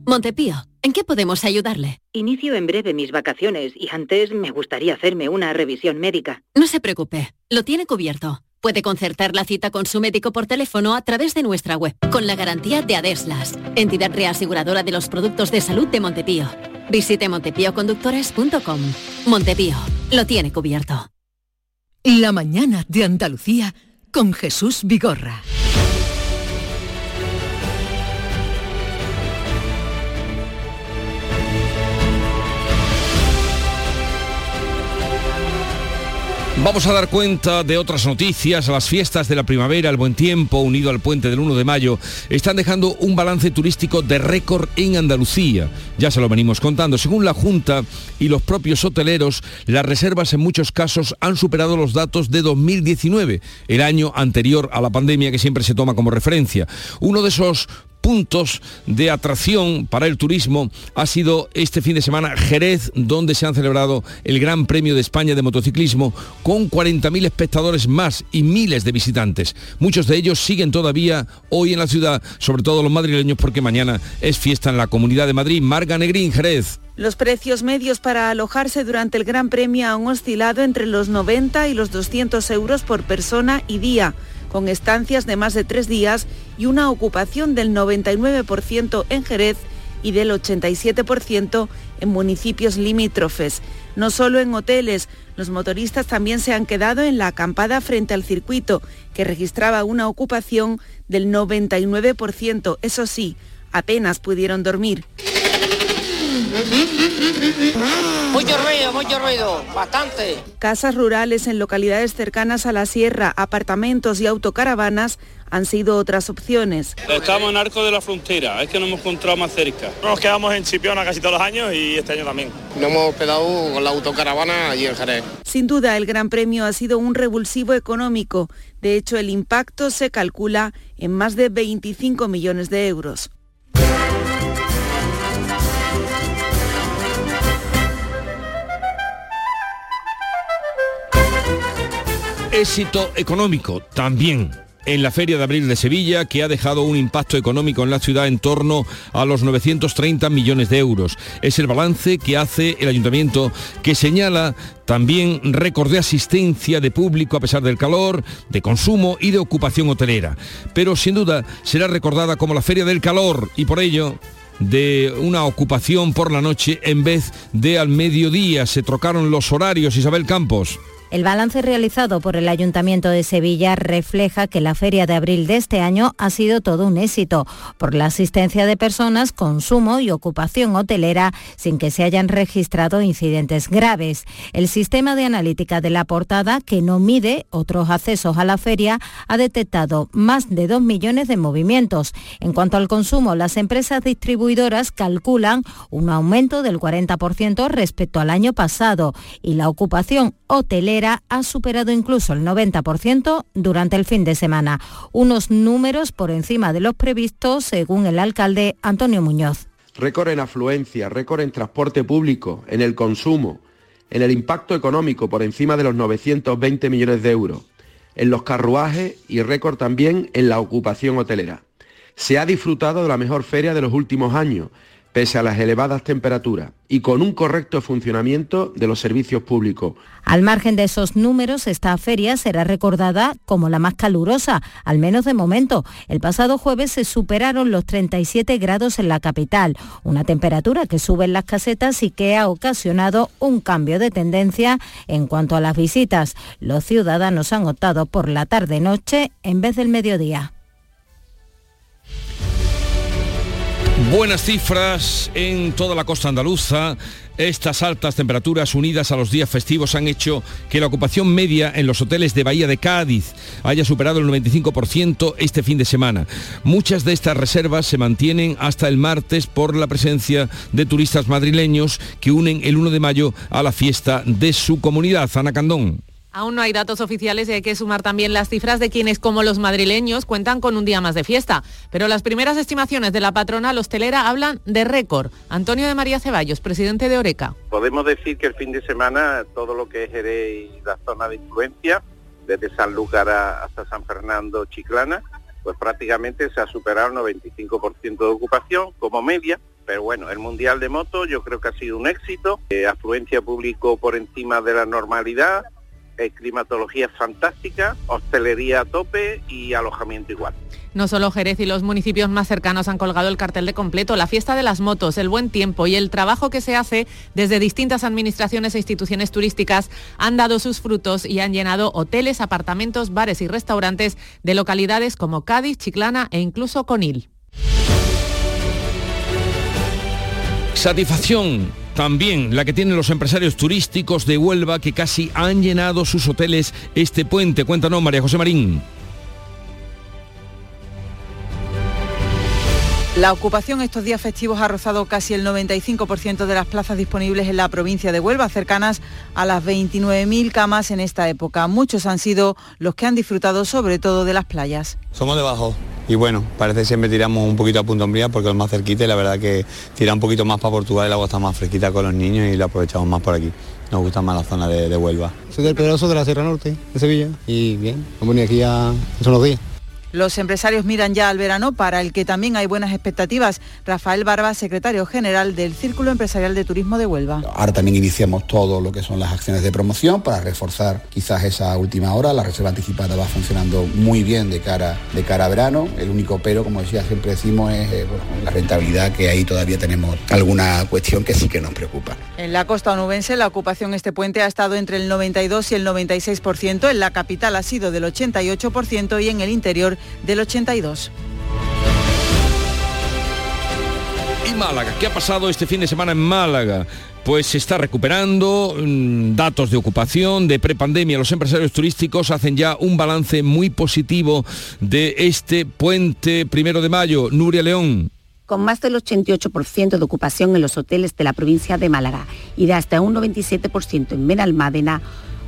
Montepío, ¿en qué podemos ayudarle? Inicio en breve mis vacaciones y antes me gustaría hacerme una revisión médica. No se preocupe, lo tiene cubierto. Puede concertar la cita con su médico por teléfono a través de nuestra web, con la garantía de Adeslas, entidad reaseguradora de los productos de salud de Montepío. Visite montepíoconductores.com. Montepío, lo tiene cubierto. La mañana de Andalucía con Jesús Vigorra. Vamos a dar cuenta de otras noticias. Las fiestas de la primavera, el buen tiempo, unido al puente del 1 de mayo, están dejando un balance turístico de récord en Andalucía. Ya se lo venimos contando. Según la Junta y los propios hoteleros, las reservas en muchos casos han superado los datos de 2019, el año anterior a la pandemia que siempre se toma como referencia. Uno de esos puntos de atracción para el turismo ha sido este fin de semana Jerez, donde se han celebrado el Gran Premio de España de motociclismo con 40.000 espectadores más y miles de visitantes. Muchos de ellos siguen todavía hoy en la ciudad, sobre todo los madrileños, porque mañana es fiesta en la Comunidad de Madrid. Marga Negrín, Jerez. Los precios medios para alojarse durante el Gran Premio han oscilado entre los 90 y los 200 euros por persona y día con estancias de más de tres días y una ocupación del 99% en Jerez y del 87% en municipios limítrofes. No solo en hoteles, los motoristas también se han quedado en la acampada frente al circuito, que registraba una ocupación del 99%. Eso sí, apenas pudieron dormir. Mucho ruido, mucho ruido, bastante. Casas rurales en localidades cercanas a la sierra, apartamentos y autocaravanas han sido otras opciones. Estamos en Arco de la Frontera, es que nos hemos encontrado más cerca. Nos quedamos en Chipiona casi todos los años y este año también. Nos hemos quedado con la autocaravana allí en Jerez. Sin duda, el Gran Premio ha sido un revulsivo económico. De hecho, el impacto se calcula en más de 25 millones de euros. Éxito económico también en la Feria de Abril de Sevilla, que ha dejado un impacto económico en la ciudad en torno a los 930 millones de euros. Es el balance que hace el ayuntamiento, que señala también récord de asistencia de público a pesar del calor, de consumo y de ocupación hotelera. Pero sin duda será recordada como la Feria del Calor y por ello de una ocupación por la noche en vez de al mediodía. Se trocaron los horarios, Isabel Campos. El balance realizado por el Ayuntamiento de Sevilla refleja que la Feria de Abril de este año ha sido todo un éxito por la asistencia de personas, consumo y ocupación hotelera sin que se hayan registrado incidentes graves. El sistema de analítica de la portada, que no mide otros accesos a la feria, ha detectado más de 2 millones de movimientos. En cuanto al consumo, las empresas distribuidoras calculan un aumento del 40% respecto al año pasado y la ocupación hotelera ha superado incluso el 90% durante el fin de semana, unos números por encima de los previstos según el alcalde Antonio Muñoz. Récord en afluencia, récord en transporte público, en el consumo, en el impacto económico por encima de los 920 millones de euros, en los carruajes y récord también en la ocupación hotelera. Se ha disfrutado de la mejor feria de los últimos años pese a las elevadas temperaturas y con un correcto funcionamiento de los servicios públicos. Al margen de esos números, esta feria será recordada como la más calurosa, al menos de momento. El pasado jueves se superaron los 37 grados en la capital, una temperatura que sube en las casetas y que ha ocasionado un cambio de tendencia en cuanto a las visitas. Los ciudadanos han optado por la tarde-noche en vez del mediodía. Buenas cifras en toda la costa andaluza. Estas altas temperaturas unidas a los días festivos han hecho que la ocupación media en los hoteles de Bahía de Cádiz haya superado el 95% este fin de semana. Muchas de estas reservas se mantienen hasta el martes por la presencia de turistas madrileños que unen el 1 de mayo a la fiesta de su comunidad. Ana Candón. Aún no hay datos oficiales y hay que sumar también las cifras de quienes, como los madrileños, cuentan con un día más de fiesta. Pero las primeras estimaciones de la patronal hostelera hablan de récord. Antonio de María Ceballos, presidente de Oreca. Podemos decir que el fin de semana todo lo que es y la zona de influencia, desde San Sanlúcar hasta San Fernando, Chiclana, pues prácticamente se ha superado el 95% de ocupación como media pero bueno, el Mundial de Moto yo creo que ha sido un éxito, eh, afluencia público por encima de la normalidad, eh, climatología fantástica, hostelería a tope y alojamiento igual. No solo Jerez y los municipios más cercanos han colgado el cartel de completo, la fiesta de las motos, el buen tiempo y el trabajo que se hace desde distintas administraciones e instituciones turísticas han dado sus frutos y han llenado hoteles, apartamentos, bares y restaurantes de localidades como Cádiz, Chiclana e incluso Conil. Satisfacción también la que tienen los empresarios turísticos de Huelva que casi han llenado sus hoteles este puente. Cuéntanos, María José Marín. La ocupación estos días festivos ha rozado casi el 95% de las plazas disponibles en la provincia de Huelva, cercanas a las 29.000 camas en esta época. Muchos han sido los que han disfrutado sobre todo de las playas. Somos debajo y bueno, parece que siempre tiramos un poquito a punto Umbría porque es más cerquita y la verdad que tira un poquito más para Portugal, el agua está más fresquita con los niños y la aprovechamos más por aquí. Nos gusta más la zona de, Huelva. Soy del Pedroso de la Sierra Norte, de Sevilla, y bien, hemos venido aquí ya hace unos días. Los empresarios miran ya al verano para el que también hay buenas expectativas. Rafael Barba, secretario general del Círculo Empresarial de Turismo de Huelva. Ahora también iniciamos todo lo que son las acciones de promoción para reforzar quizás esa última hora. La reserva anticipada va funcionando muy bien de cara, de cara a verano. El único pero, como decía, siempre decimos, es eh, la rentabilidad, que ahí todavía tenemos alguna cuestión que sí que nos preocupa. En la costa onubense la ocupación este puente ha estado entre el 92 y el 96%. En la capital ha sido del 88% y en el interior del 82. Y Málaga, ¿qué ha pasado este fin de semana en Málaga? Pues se está recuperando mm, datos de ocupación, de prepandemia. Los empresarios turísticos hacen ya un balance muy positivo de este puente primero de mayo. Nuria León con más del 88% de ocupación en los hoteles de la provincia de Málaga y de hasta un 97% en Benalmádena,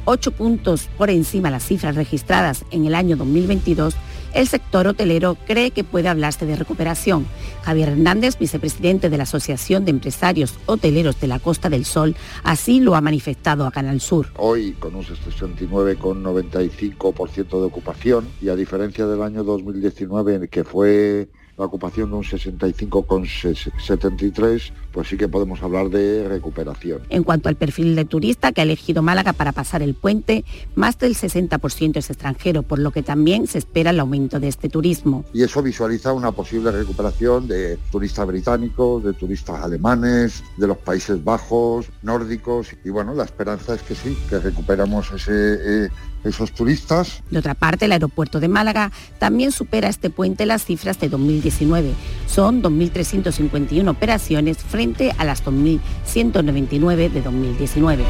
8 puntos por encima de las cifras registradas en el año 2022, el sector hotelero cree que puede hablarse de recuperación. Javier Hernández, vicepresidente de la Asociación de Empresarios Hoteleros de la Costa del Sol, así lo ha manifestado a Canal Sur. Hoy con un 69,95% de ocupación y a diferencia del año 2019 que fue la ocupación de un 65,73, pues sí que podemos hablar de recuperación. En cuanto al perfil de turista que ha elegido Málaga para pasar el puente, más del 60% es extranjero, por lo que también se espera el aumento de este turismo. Y eso visualiza una posible recuperación de turistas británicos, de turistas alemanes, de los Países Bajos, nórdicos, y bueno, la esperanza es que sí, que recuperamos ese... Eh, esos turistas. De otra parte, el aeropuerto de Málaga también supera este puente las cifras de 2019. Son 2.351 operaciones frente a las 2.199 de 2019.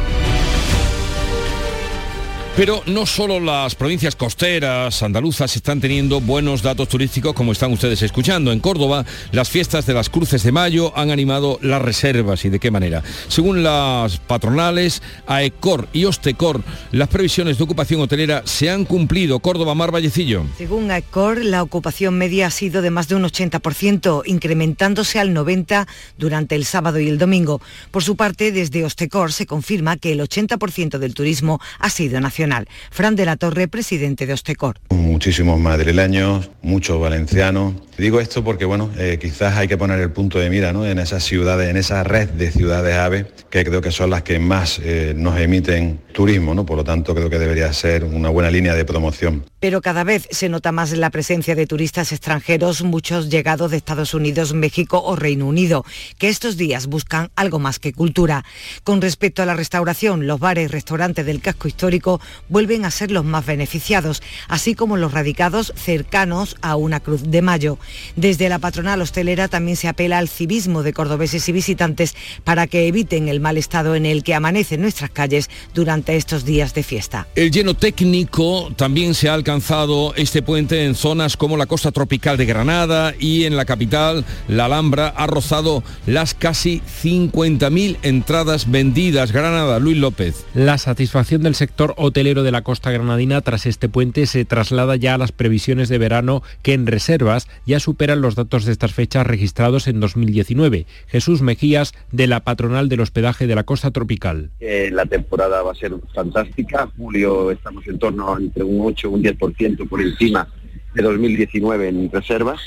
Pero no solo las provincias costeras andaluzas están teniendo buenos datos turísticos como están ustedes escuchando. En Córdoba, las fiestas de las Cruces de Mayo han animado las reservas y de qué manera. Según las patronales, AECOR y OSTECOR, las previsiones de ocupación hotelera se han cumplido. Córdoba, Mar Vallecillo. Según AECOR, la ocupación media ha sido de más de un 80%, incrementándose al 90% durante el sábado y el domingo. Por su parte, desde OSTECOR se confirma que el 80% del turismo ha sido nacional. Fran de la Torre, presidente de Ostecor. Muchísimos madrileños, muchos valencianos. Digo esto porque, bueno, eh, quizás hay que poner el punto de mira ¿no? en esas ciudades, en esa red de ciudades AVE, que creo que son las que más eh, nos emiten turismo, ¿no? Por lo tanto, creo que debería ser una buena línea de promoción. Pero cada vez se nota más la presencia de turistas extranjeros, muchos llegados de Estados Unidos, México o Reino Unido, que estos días buscan algo más que cultura. Con respecto a la restauración, los bares y restaurantes del casco histórico vuelven a ser los más beneficiados, así como los radicados cercanos a una Cruz de Mayo. Desde la patronal hostelera también se apela al civismo de cordobeses y visitantes para que eviten el mal estado en el que amanecen nuestras calles durante estos días de fiesta. El lleno técnico también se ha alcanzado este puente en zonas como la costa tropical de Granada y en la capital, la Alhambra, ha rozado las casi 50.000 entradas vendidas. Granada, Luis López. La satisfacción del sector hotelero de la costa granadina tras este puente se traslada ya a las previsiones de verano que en reservas ya superan los datos de estas fechas registrados en 2019. Jesús Mejías de la patronal del hospedaje de la costa tropical. la temporada va a ser fantástica. Julio estamos en torno a entre un 8 y un 10% por encima de 2019 en reservas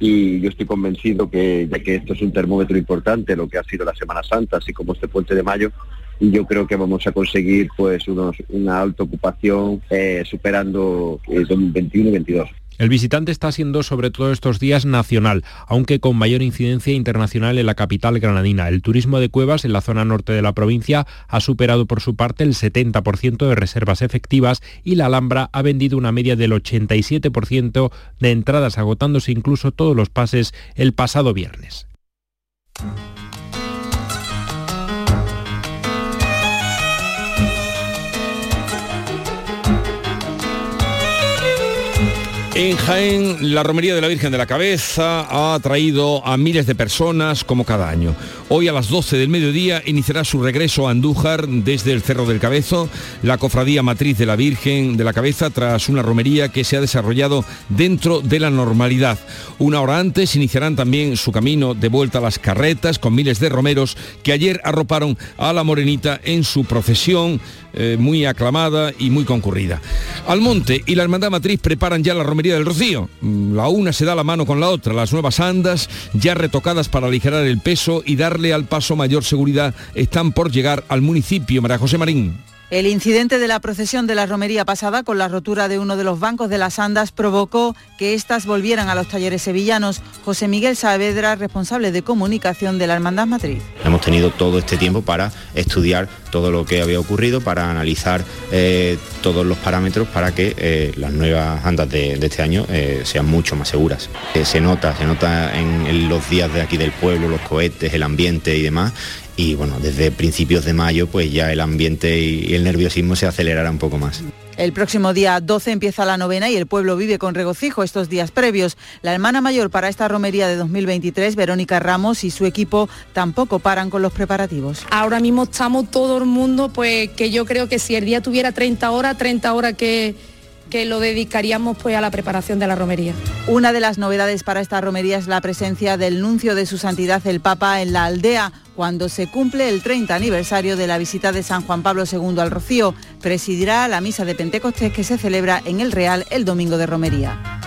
y yo estoy convencido que ya que esto es un termómetro importante, lo que ha sido la Semana Santa, así como este puente de mayo, yo creo que vamos a conseguir pues una alta ocupación eh, superando el 2021 y 2022. El visitante está siendo sobre todo estos días nacional, aunque con mayor incidencia internacional en la capital granadina. El turismo de cuevas en la zona norte de la provincia ha superado por su parte el 70% de reservas efectivas y la Alhambra ha vendido una media del 87% de entradas, agotándose incluso todos los pases el pasado viernes. En Jaén, la Romería de la Virgen de la Cabeza ha atraído a miles de personas como cada año. Hoy a las 12 del mediodía iniciará su regreso a Andújar desde el Cerro del Cabezo, la cofradía matriz de la Virgen de la Cabeza, tras una romería que se ha desarrollado dentro de la normalidad. Una hora antes iniciarán también su camino de vuelta a las carretas con miles de romeros que ayer arroparon a la Morenita en su procesión eh, muy aclamada y muy concurrida. Almonte y la Hermandad Matriz preparan ya la romería del Rocío. Mm, La una se da la mano con la otra, las nuevas andas, ya retocadas para aligerar el peso y darle al paso mayor seguridad, están por llegar al municipio. María José Marín. El incidente de la procesión de la romería pasada con la rotura de uno de los bancos de las andas provocó que éstas volvieran a los talleres sevillanos. José Miguel Saavedra, responsable de comunicación de la Hermandad Matriz. Hemos tenido todo este tiempo para estudiar todo lo que había ocurrido, para analizar eh, todos los parámetros para que eh, las nuevas andas de, este año eh, sean mucho más seguras. Se nota, se nota en los días de aquí del pueblo, los cohetes, el ambiente y demás. Y bueno, desde principios de mayo pues ya el ambiente y el nerviosismo se acelerará un poco más. El próximo día 12 empieza la novena y el pueblo vive con regocijo estos días previos. La hermana mayor para esta romería de 2023, Verónica Ramos y su equipo tampoco paran con los preparativos. Ahora mismo estamos todo el mundo, pues que yo creo que si el día tuviera 30 horas, 30 horas que, que lo dedicaríamos pues a la preparación de la romería. Una de las novedades para esta romería es la presencia del nuncio de su santidad el Papa en la aldea cuando se cumple el 30 aniversario de la visita de San Juan Pablo II al Rocío. Presidirá la misa de Pentecostés que se celebra en el Real el domingo de romería.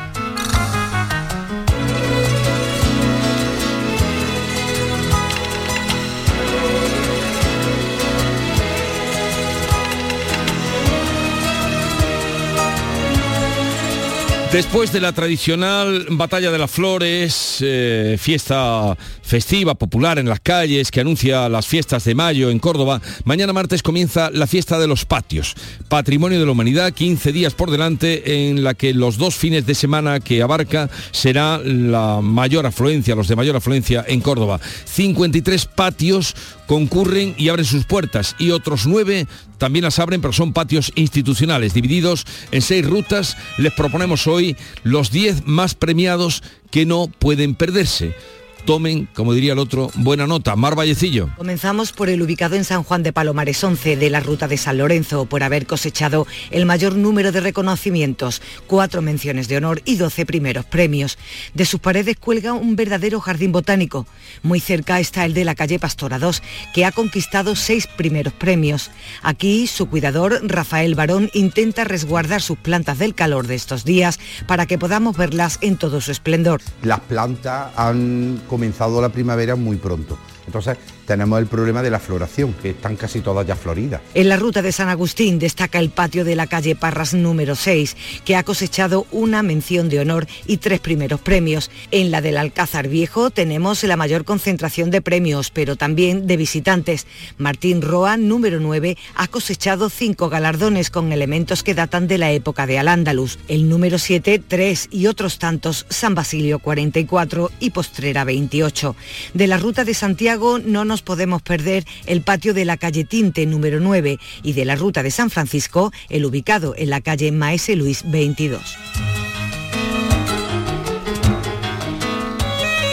Después de la tradicional Batalla de las Flores, eh, fiesta festiva, popular en las calles, que anuncia las fiestas de mayo en Córdoba, mañana martes comienza la fiesta de los patios, patrimonio de la humanidad, 15 días por delante, en la que los dos fines de semana que abarca será la mayor afluencia, los de mayor afluencia en Córdoba. 53 patios concurren y abren sus puertas y otros nueve también las abren, pero son patios institucionales, divididos en seis rutas. Les proponemos hoy los 10 más premiados que no pueden perderse tomen, como diría el otro, buena nota. Mar Vallecillo. Comenzamos por el ubicado en San Juan de Palomares 11 de la ruta de San Lorenzo, por haber cosechado el mayor número de reconocimientos, cuatro menciones de honor y 12 primeros premios. De sus paredes cuelga un verdadero jardín botánico. Muy cerca está el de la calle Pastora 2, que ha conquistado seis primeros premios. Aquí su cuidador, Rafael Barón, intenta resguardar sus plantas del calor de estos días para que podamos verlas en todo su esplendor. Las plantas han comenzado la primavera muy pronto. Entonces tenemos el problema de la floración, que están casi todas ya floridas. En la ruta de San Agustín destaca el patio de la calle Parras número 6, que ha cosechado una mención de honor y tres primeros premios. En la del Alcázar Viejo tenemos la mayor concentración de premios, pero también de visitantes. Martín Roa, número 9, ha cosechado cinco galardones con elementos que datan de la época de Al-Ándalus. El número 7, 3 y otros tantos, San Basilio 44 y Postrera 28. De la ruta de Santiago no nos podemos perder el patio de la calle Tinte número 9 y de la ruta de San Francisco, el ubicado en la calle Maese Luis 22.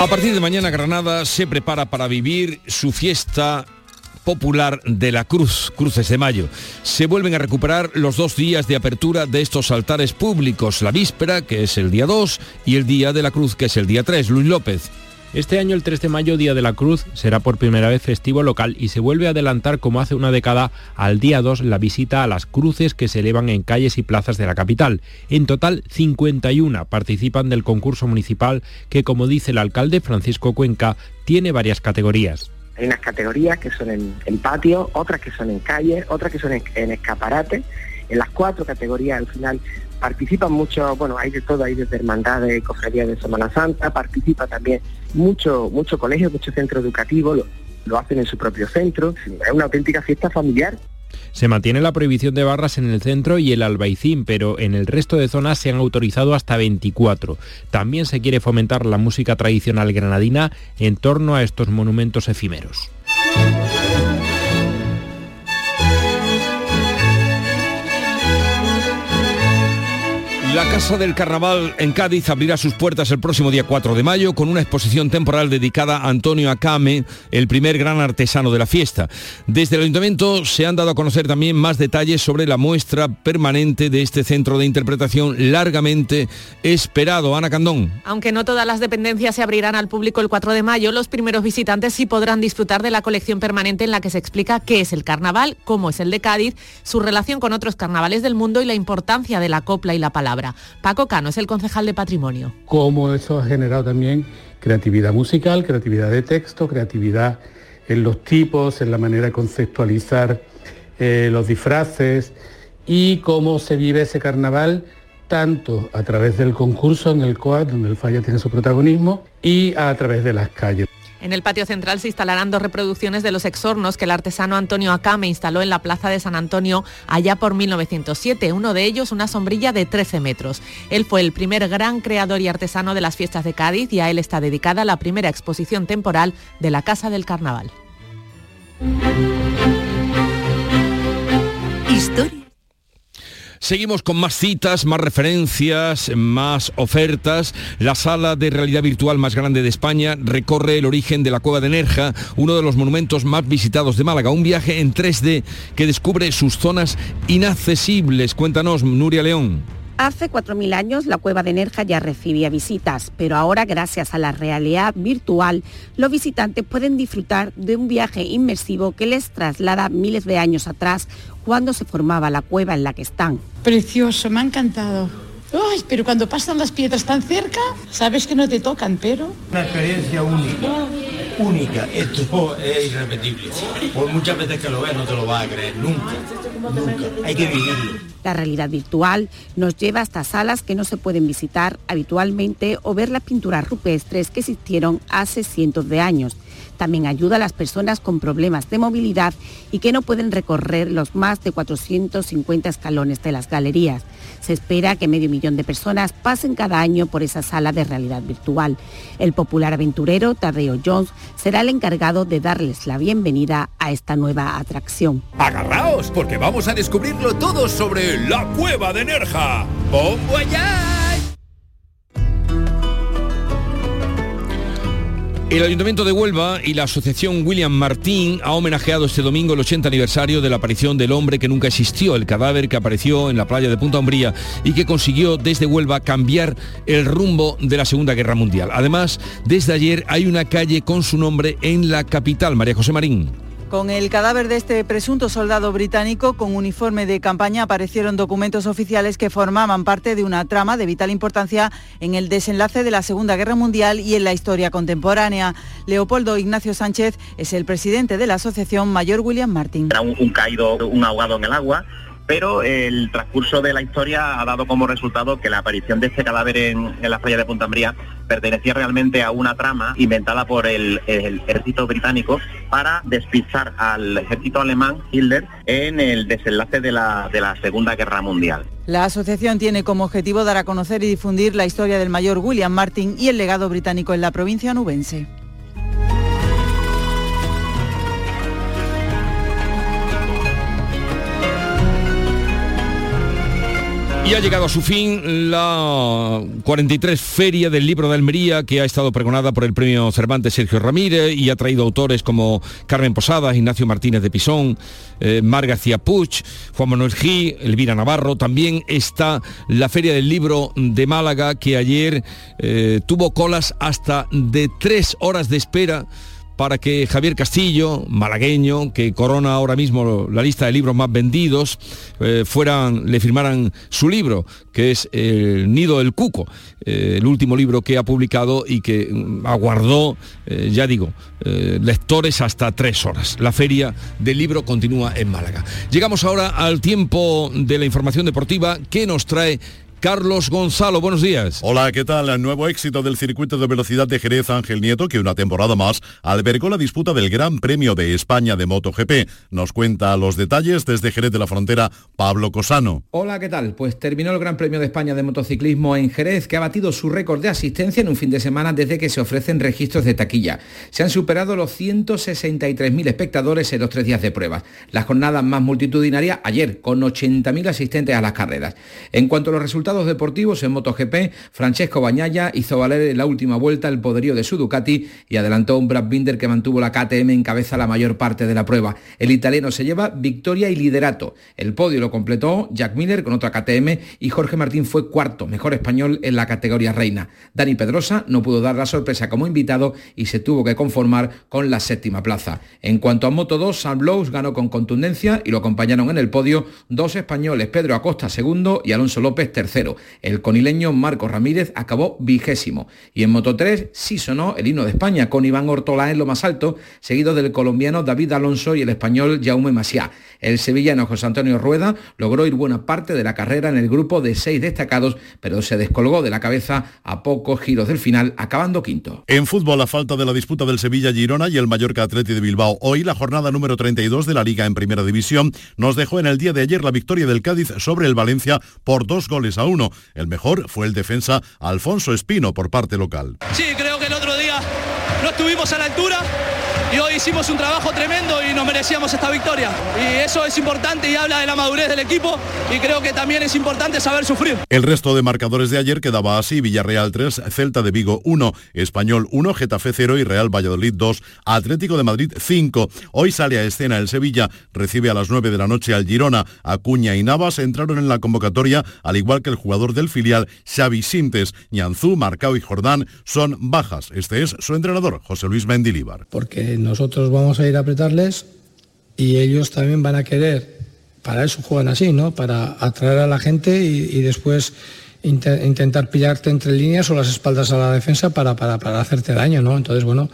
A partir de mañana Granada se prepara para vivir su fiesta popular de la Cruz, Cruces de Mayo. Se vuelven a recuperar los dos días de apertura de estos altares públicos, la víspera, que es el día 2, y el día de la Cruz, que es el día 3. Luis López. Este año el 3 de mayo, Día de la Cruz, será por primera vez festivo local y se vuelve a adelantar como hace una década al día 2 la visita a las cruces que se elevan en calles y plazas de la capital. En total 51 participan del concurso municipal que, como dice el alcalde Francisco Cuenca, tiene varias categorías. Hay unas categorías que son en, en patio, otras que son en calles, otras que son en, en escaparate. En las cuatro categorías al final participan mucho, bueno, hay de todo, hay desde hermandades, cofradías de Semana Santa, participa también mucho, mucho colegio, mucho centro educativo, lo, lo hacen en su propio centro, es una auténtica fiesta familiar. Se mantiene la prohibición de barras en el centro y el Albaicín, pero en el resto de zonas se han autorizado hasta 24. También se quiere fomentar la música tradicional granadina en torno a estos monumentos efímeros. La Casa del Carnaval en Cádiz abrirá sus puertas el próximo día 4 de mayo con una exposición temporal dedicada a Antonio Acame, el primer gran artesano de la fiesta. Desde el Ayuntamiento se han dado a conocer también más detalles sobre la muestra permanente de este centro de interpretación largamente esperado. Ana Candón. Aunque no todas las dependencias se abrirán al público el 4 de mayo, los primeros visitantes sí podrán disfrutar de la colección permanente en la que se explica qué es el carnaval, cómo es el de Cádiz, su relación con otros carnavales del mundo y la importancia de la copla y la palabra. Paco Cano es el concejal de Patrimonio. Cómo eso ha generado también creatividad musical, creatividad de texto, creatividad en los tipos, en la manera de conceptualizar eh, los disfraces y cómo se vive ese carnaval tanto a través del concurso en el COAD, donde el falla tiene su protagonismo, y a través de las calles. En el patio central se instalarán dos reproducciones de los exornos que el artesano Antonio Acame instaló en la plaza de San Antonio allá por 1907, uno de ellos una sombrilla de 13 metros. Él fue el primer gran creador y artesano de las fiestas de Cádiz y a él está dedicada la primera exposición temporal de la Casa del Carnaval. Historia Seguimos con más citas, más referencias, más ofertas. La sala de realidad virtual más grande de España recorre el origen de la cueva de Nerja, uno de los monumentos más visitados de Málaga. Un viaje en 3D que descubre sus zonas inaccesibles. Cuéntanos, Nuria León. Hace 4.000 años la cueva de Nerja ya recibía visitas, pero ahora gracias a la realidad virtual los visitantes pueden disfrutar de un viaje inmersivo que les traslada miles de años atrás cuando se formaba la cueva en la que están. Precioso, me ha encantado. Ay, pero cuando pasan las piedras tan cerca, sabes que no te tocan, pero... Una experiencia única, única. Esto es irrepetible. Por muchas veces que lo ves no te lo vas a creer, nunca, nunca. Hay que vivirlo. La realidad virtual nos lleva hasta salas que no se pueden visitar habitualmente o ver las pinturas rupestres que existieron hace cientos de años también ayuda a las personas con problemas de movilidad y que no pueden recorrer los más de 450 escalones de las galerías. Se espera que medio millón de personas pasen cada año por esa sala de realidad virtual. El popular aventurero Tadeo Jones será el encargado de darles la bienvenida a esta nueva atracción. Agarraos porque vamos a descubrirlo todo sobre la cueva de Nerja. ¡Bombo allá! El Ayuntamiento de Huelva y la Asociación William Martín ha homenajeado este domingo el 80 aniversario de la aparición del hombre que nunca existió, el cadáver que apareció en la playa de Punta Umbría y que consiguió desde Huelva cambiar el rumbo de la Segunda Guerra Mundial. Además, desde ayer hay una calle con su nombre en la capital, María José Marín. Con el cadáver de este presunto soldado británico con uniforme de campaña aparecieron documentos oficiales que formaban parte de una trama de vital importancia en el desenlace de la Segunda Guerra Mundial y en la historia contemporánea. Leopoldo Ignacio Sánchez es el presidente de la Asociación Mayor William Martin. Era un, caído, un ahogado en el agua pero el transcurso de la historia ha dado como resultado que la aparición de este cadáver en, la playa de Punta Ambría pertenecía realmente a una trama inventada por el, ejército británico para despistar al ejército alemán Hitler en el desenlace de la, de la Segunda Guerra Mundial. La asociación tiene como objetivo dar a conocer y difundir la historia del mayor William Martin y el legado británico en la provincia nubense. Y ha llegado a su fin la 43 Feria del Libro de Almería, que ha estado pregonada por el premio Cervantes Sergio Ramírez y ha traído autores como Carmen Posadas, Ignacio Martínez de Pisón, eh, Mar García Puch, Juan Manuel Gí, Elvira Navarro. También está la Feria del Libro de Málaga, que ayer eh, tuvo colas hasta de tres horas de espera para que Javier Castillo, malagueño, que corona ahora mismo la lista de libros más vendidos, eh, fueran, le firmaran su libro, que es El Nido del Cuco, eh, el último libro que ha publicado y que mm, aguardó, eh, ya digo, lectores hasta tres horas. La feria del libro continúa en Málaga. Llegamos ahora al tiempo de la información deportiva que nos trae Carlos Gonzalo, buenos días. Hola, ¿qué tal? El nuevo éxito del circuito de velocidad de Jerez Ángel Nieto, que una temporada más albergó la disputa del Gran Premio de España de MotoGP. Nos cuenta los detalles desde Jerez de la Frontera, Pablo Cosano. Hola, ¿qué tal? Pues terminó el Gran Premio de España de motociclismo en Jerez, que ha batido su récord de asistencia en un fin de semana desde que se ofrecen registros de taquilla. Se han superado los 163.000 espectadores en los tres días de pruebas. La jornada más multitudinaria ayer, con 80.000 asistentes a las carreras. En cuanto a los resultados resultados deportivos en MotoGP, Francesco Bañaya hizo valer en la última vuelta el poderío de su Ducati y adelantó a un Brad Binder que mantuvo la KTM en cabeza la mayor parte de la prueba. El italiano se lleva victoria y liderato. El podio lo completó Jack Miller con otra KTM y Jorge Martín fue cuarto, mejor español en la categoría reina. Dani Pedrosa no pudo dar la sorpresa como invitado y se tuvo que conformar con la séptima plaza. En cuanto a Moto 2, Sam Blows ganó con contundencia y lo acompañaron en el podio dos españoles, Pedro Acosta segundo y Alonso López tercero. El conileño Marco Ramírez acabó vigésimo. Y en Moto 3 sí sonó el himno de España con Iván Ortola en lo más alto, seguido del colombiano David Alonso y el español Jaume Masia. El sevillano José Antonio Rueda logró ir buena parte de la carrera en el grupo de seis destacados, pero se descolgó de la cabeza a pocos giros del final, acabando quinto. En fútbol, a falta de la disputa del Sevilla-Girona y el Mallorca Atleti de Bilbao, hoy la jornada número 32 de la Liga en Primera División nos dejó en el día de ayer la victoria del Cádiz sobre el Valencia por dos goles a uno. El mejor fue el defensa Alfonso Espino por parte local. Sí, creo que el otro día no estuvimos a la altura y hoy hicimos un trabajo tremendo y nos merecíamos esta victoria. Y eso es importante y habla de la madurez del equipo y creo que también es importante saber sufrir. El resto de marcadores de ayer quedaba así, Villarreal 3, Celta de Vigo 1, Español 1, Getafe 0 y Real Valladolid 2, Atlético de Madrid 5. Hoy sale a escena el Sevilla, recibe a las 9 de la noche al Girona. Acuña y Navas entraron en la convocatoria, al igual que el jugador del filial Xavi Sintes. Ñanzú, Marcao y Jordán son bajas. Este es su entrenador, José Luis Mendilíbar. Porque nosotros vamos a ir a apretarles y ellos también van a querer, para eso juegan así, ¿no? Para atraer a la gente y, después inte- intentar pillarte entre líneas o las espaldas a la defensa para, para, hacerte daño, ¿no? Entonces, bueno,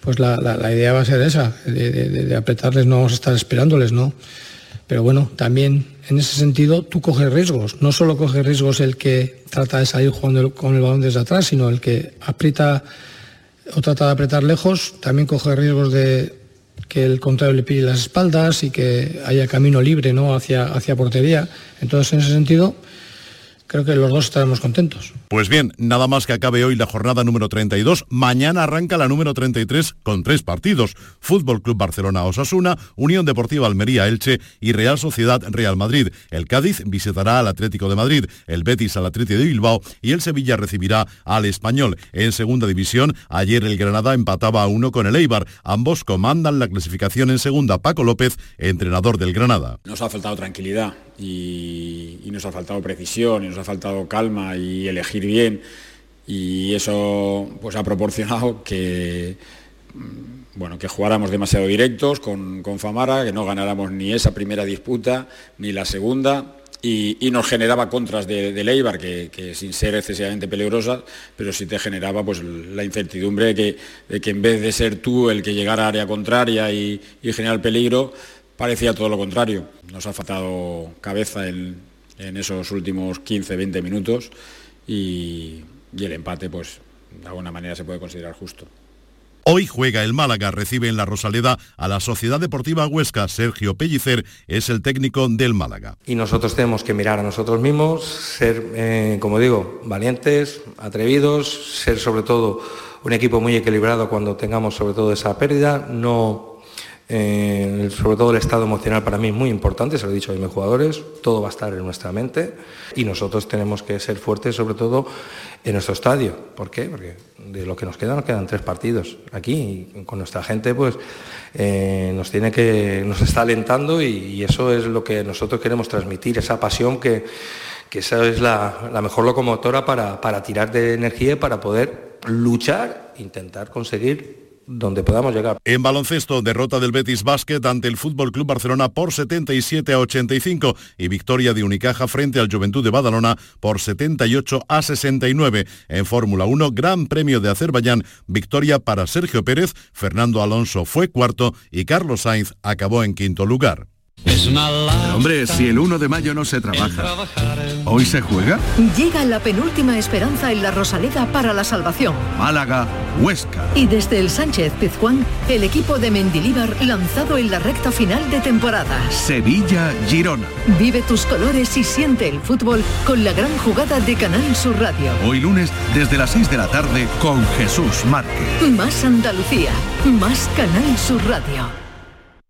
pues la, idea va a ser esa, de, apretarles, no vamos a estar esperándoles, ¿no? Pero bueno, también en ese sentido tú coges riesgos. No solo coges riesgos el que trata de salir jugando con el balón desde atrás, sino el que aprieta o trata de apretar lejos, también coge riesgos de que el contrario le pille las espaldas y que haya camino libre ¿no? hacia, hacia portería. Entonces, en ese sentido, creo que los dos estaremos contentos. Pues bien, nada más que acabe hoy la jornada número 32, mañana arranca la número 33 con tres partidos. Fútbol Club Barcelona Osasuna, Unión Deportiva Almería Elche y Real Sociedad Real Madrid. El Cádiz visitará al Atlético de Madrid, el Betis al Atlético de Bilbao y el Sevilla recibirá al Español. En segunda división, ayer el Granada empataba a uno con el Eibar. Ambos comandan la clasificación en segunda. Paco López, entrenador del Granada. Nos ha faltado tranquilidad y, y nos ha faltado precisión y nos ha faltado calma y elegir bien y eso pues ha proporcionado que mm, bueno que jugáramos demasiado directos con, con Famara, que no ganáramos ni esa primera disputa ni la segunda y, nos generaba contras de, de Eibar que, que sin ser excesivamente peligrosas, pero sí te generaba pues la incertidumbre de que, de que en vez de ser tú el que llegara a área contraria y, y generar peligro, parecía todo lo contrario. Nos ha faltado cabeza en, en esos últimos 15-20 minutos y, y el empate pues de alguna manera se puede considerar justo. Hoy juega el Málaga, recibe en la Rosaleda a la Sociedad Deportiva Huesca. Sergio Pellicer es el técnico del Málaga. y nosotros tenemos que mirar a nosotros mismos, ser, eh, como digo, valientes, atrevidos, ser sobre todo un equipo muy equilibrado cuando tengamos sobre todo esa pérdida, no eh, sobre todo el estado emocional para mí es muy importante, se lo he dicho a mis jugadores, todo va a estar en nuestra mente y nosotros tenemos que ser fuertes sobre todo en nuestro estadio. ¿Por qué? Porque de lo que nos queda nos quedan tres partidos aquí y con nuestra gente pues eh, nos tiene que nos está alentando y, eso es lo que nosotros queremos transmitir, esa pasión que, que esa es la, la mejor locomotora para, para tirar de energía y para poder luchar, intentar conseguir donde podamos llegar. En baloncesto, derrota del Betis Basket ante el Fútbol Club Barcelona por 77 a 85 y victoria de Unicaja frente al Juventud de Badalona por 78 a 69. En Fórmula 1, Gran Premio de Azerbaiyán, victoria para Sergio Pérez, Fernando Alonso fue cuarto y Carlos Sainz acabó en quinto lugar. Hombre, si el 1 de mayo no se trabaja, ¿hoy se juega? Llega la penúltima esperanza en la Rosaleda para la salvación. Málaga, Huesca. Y desde el Sánchez Pizjuán, el equipo de Mendilíbar lanzado en la recta final de temporada. Sevilla, Girona. Vive tus colores y siente el fútbol con la gran jugada de Canal Sur Radio. Hoy lunes desde las 6 de la tarde con Jesús Márquez. Más Andalucía, más Canal Sur Radio.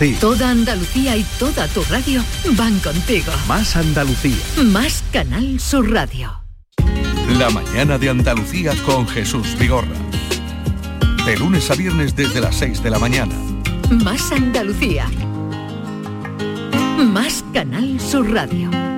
ti. Toda Andalucía y toda tu radio van contigo. Más Andalucía. Más Canal Sur Radio. La mañana de Andalucía con Jesús Vigorra. De lunes a viernes desde las 6 de la mañana. Más Andalucía. Más Canal Sur Radio.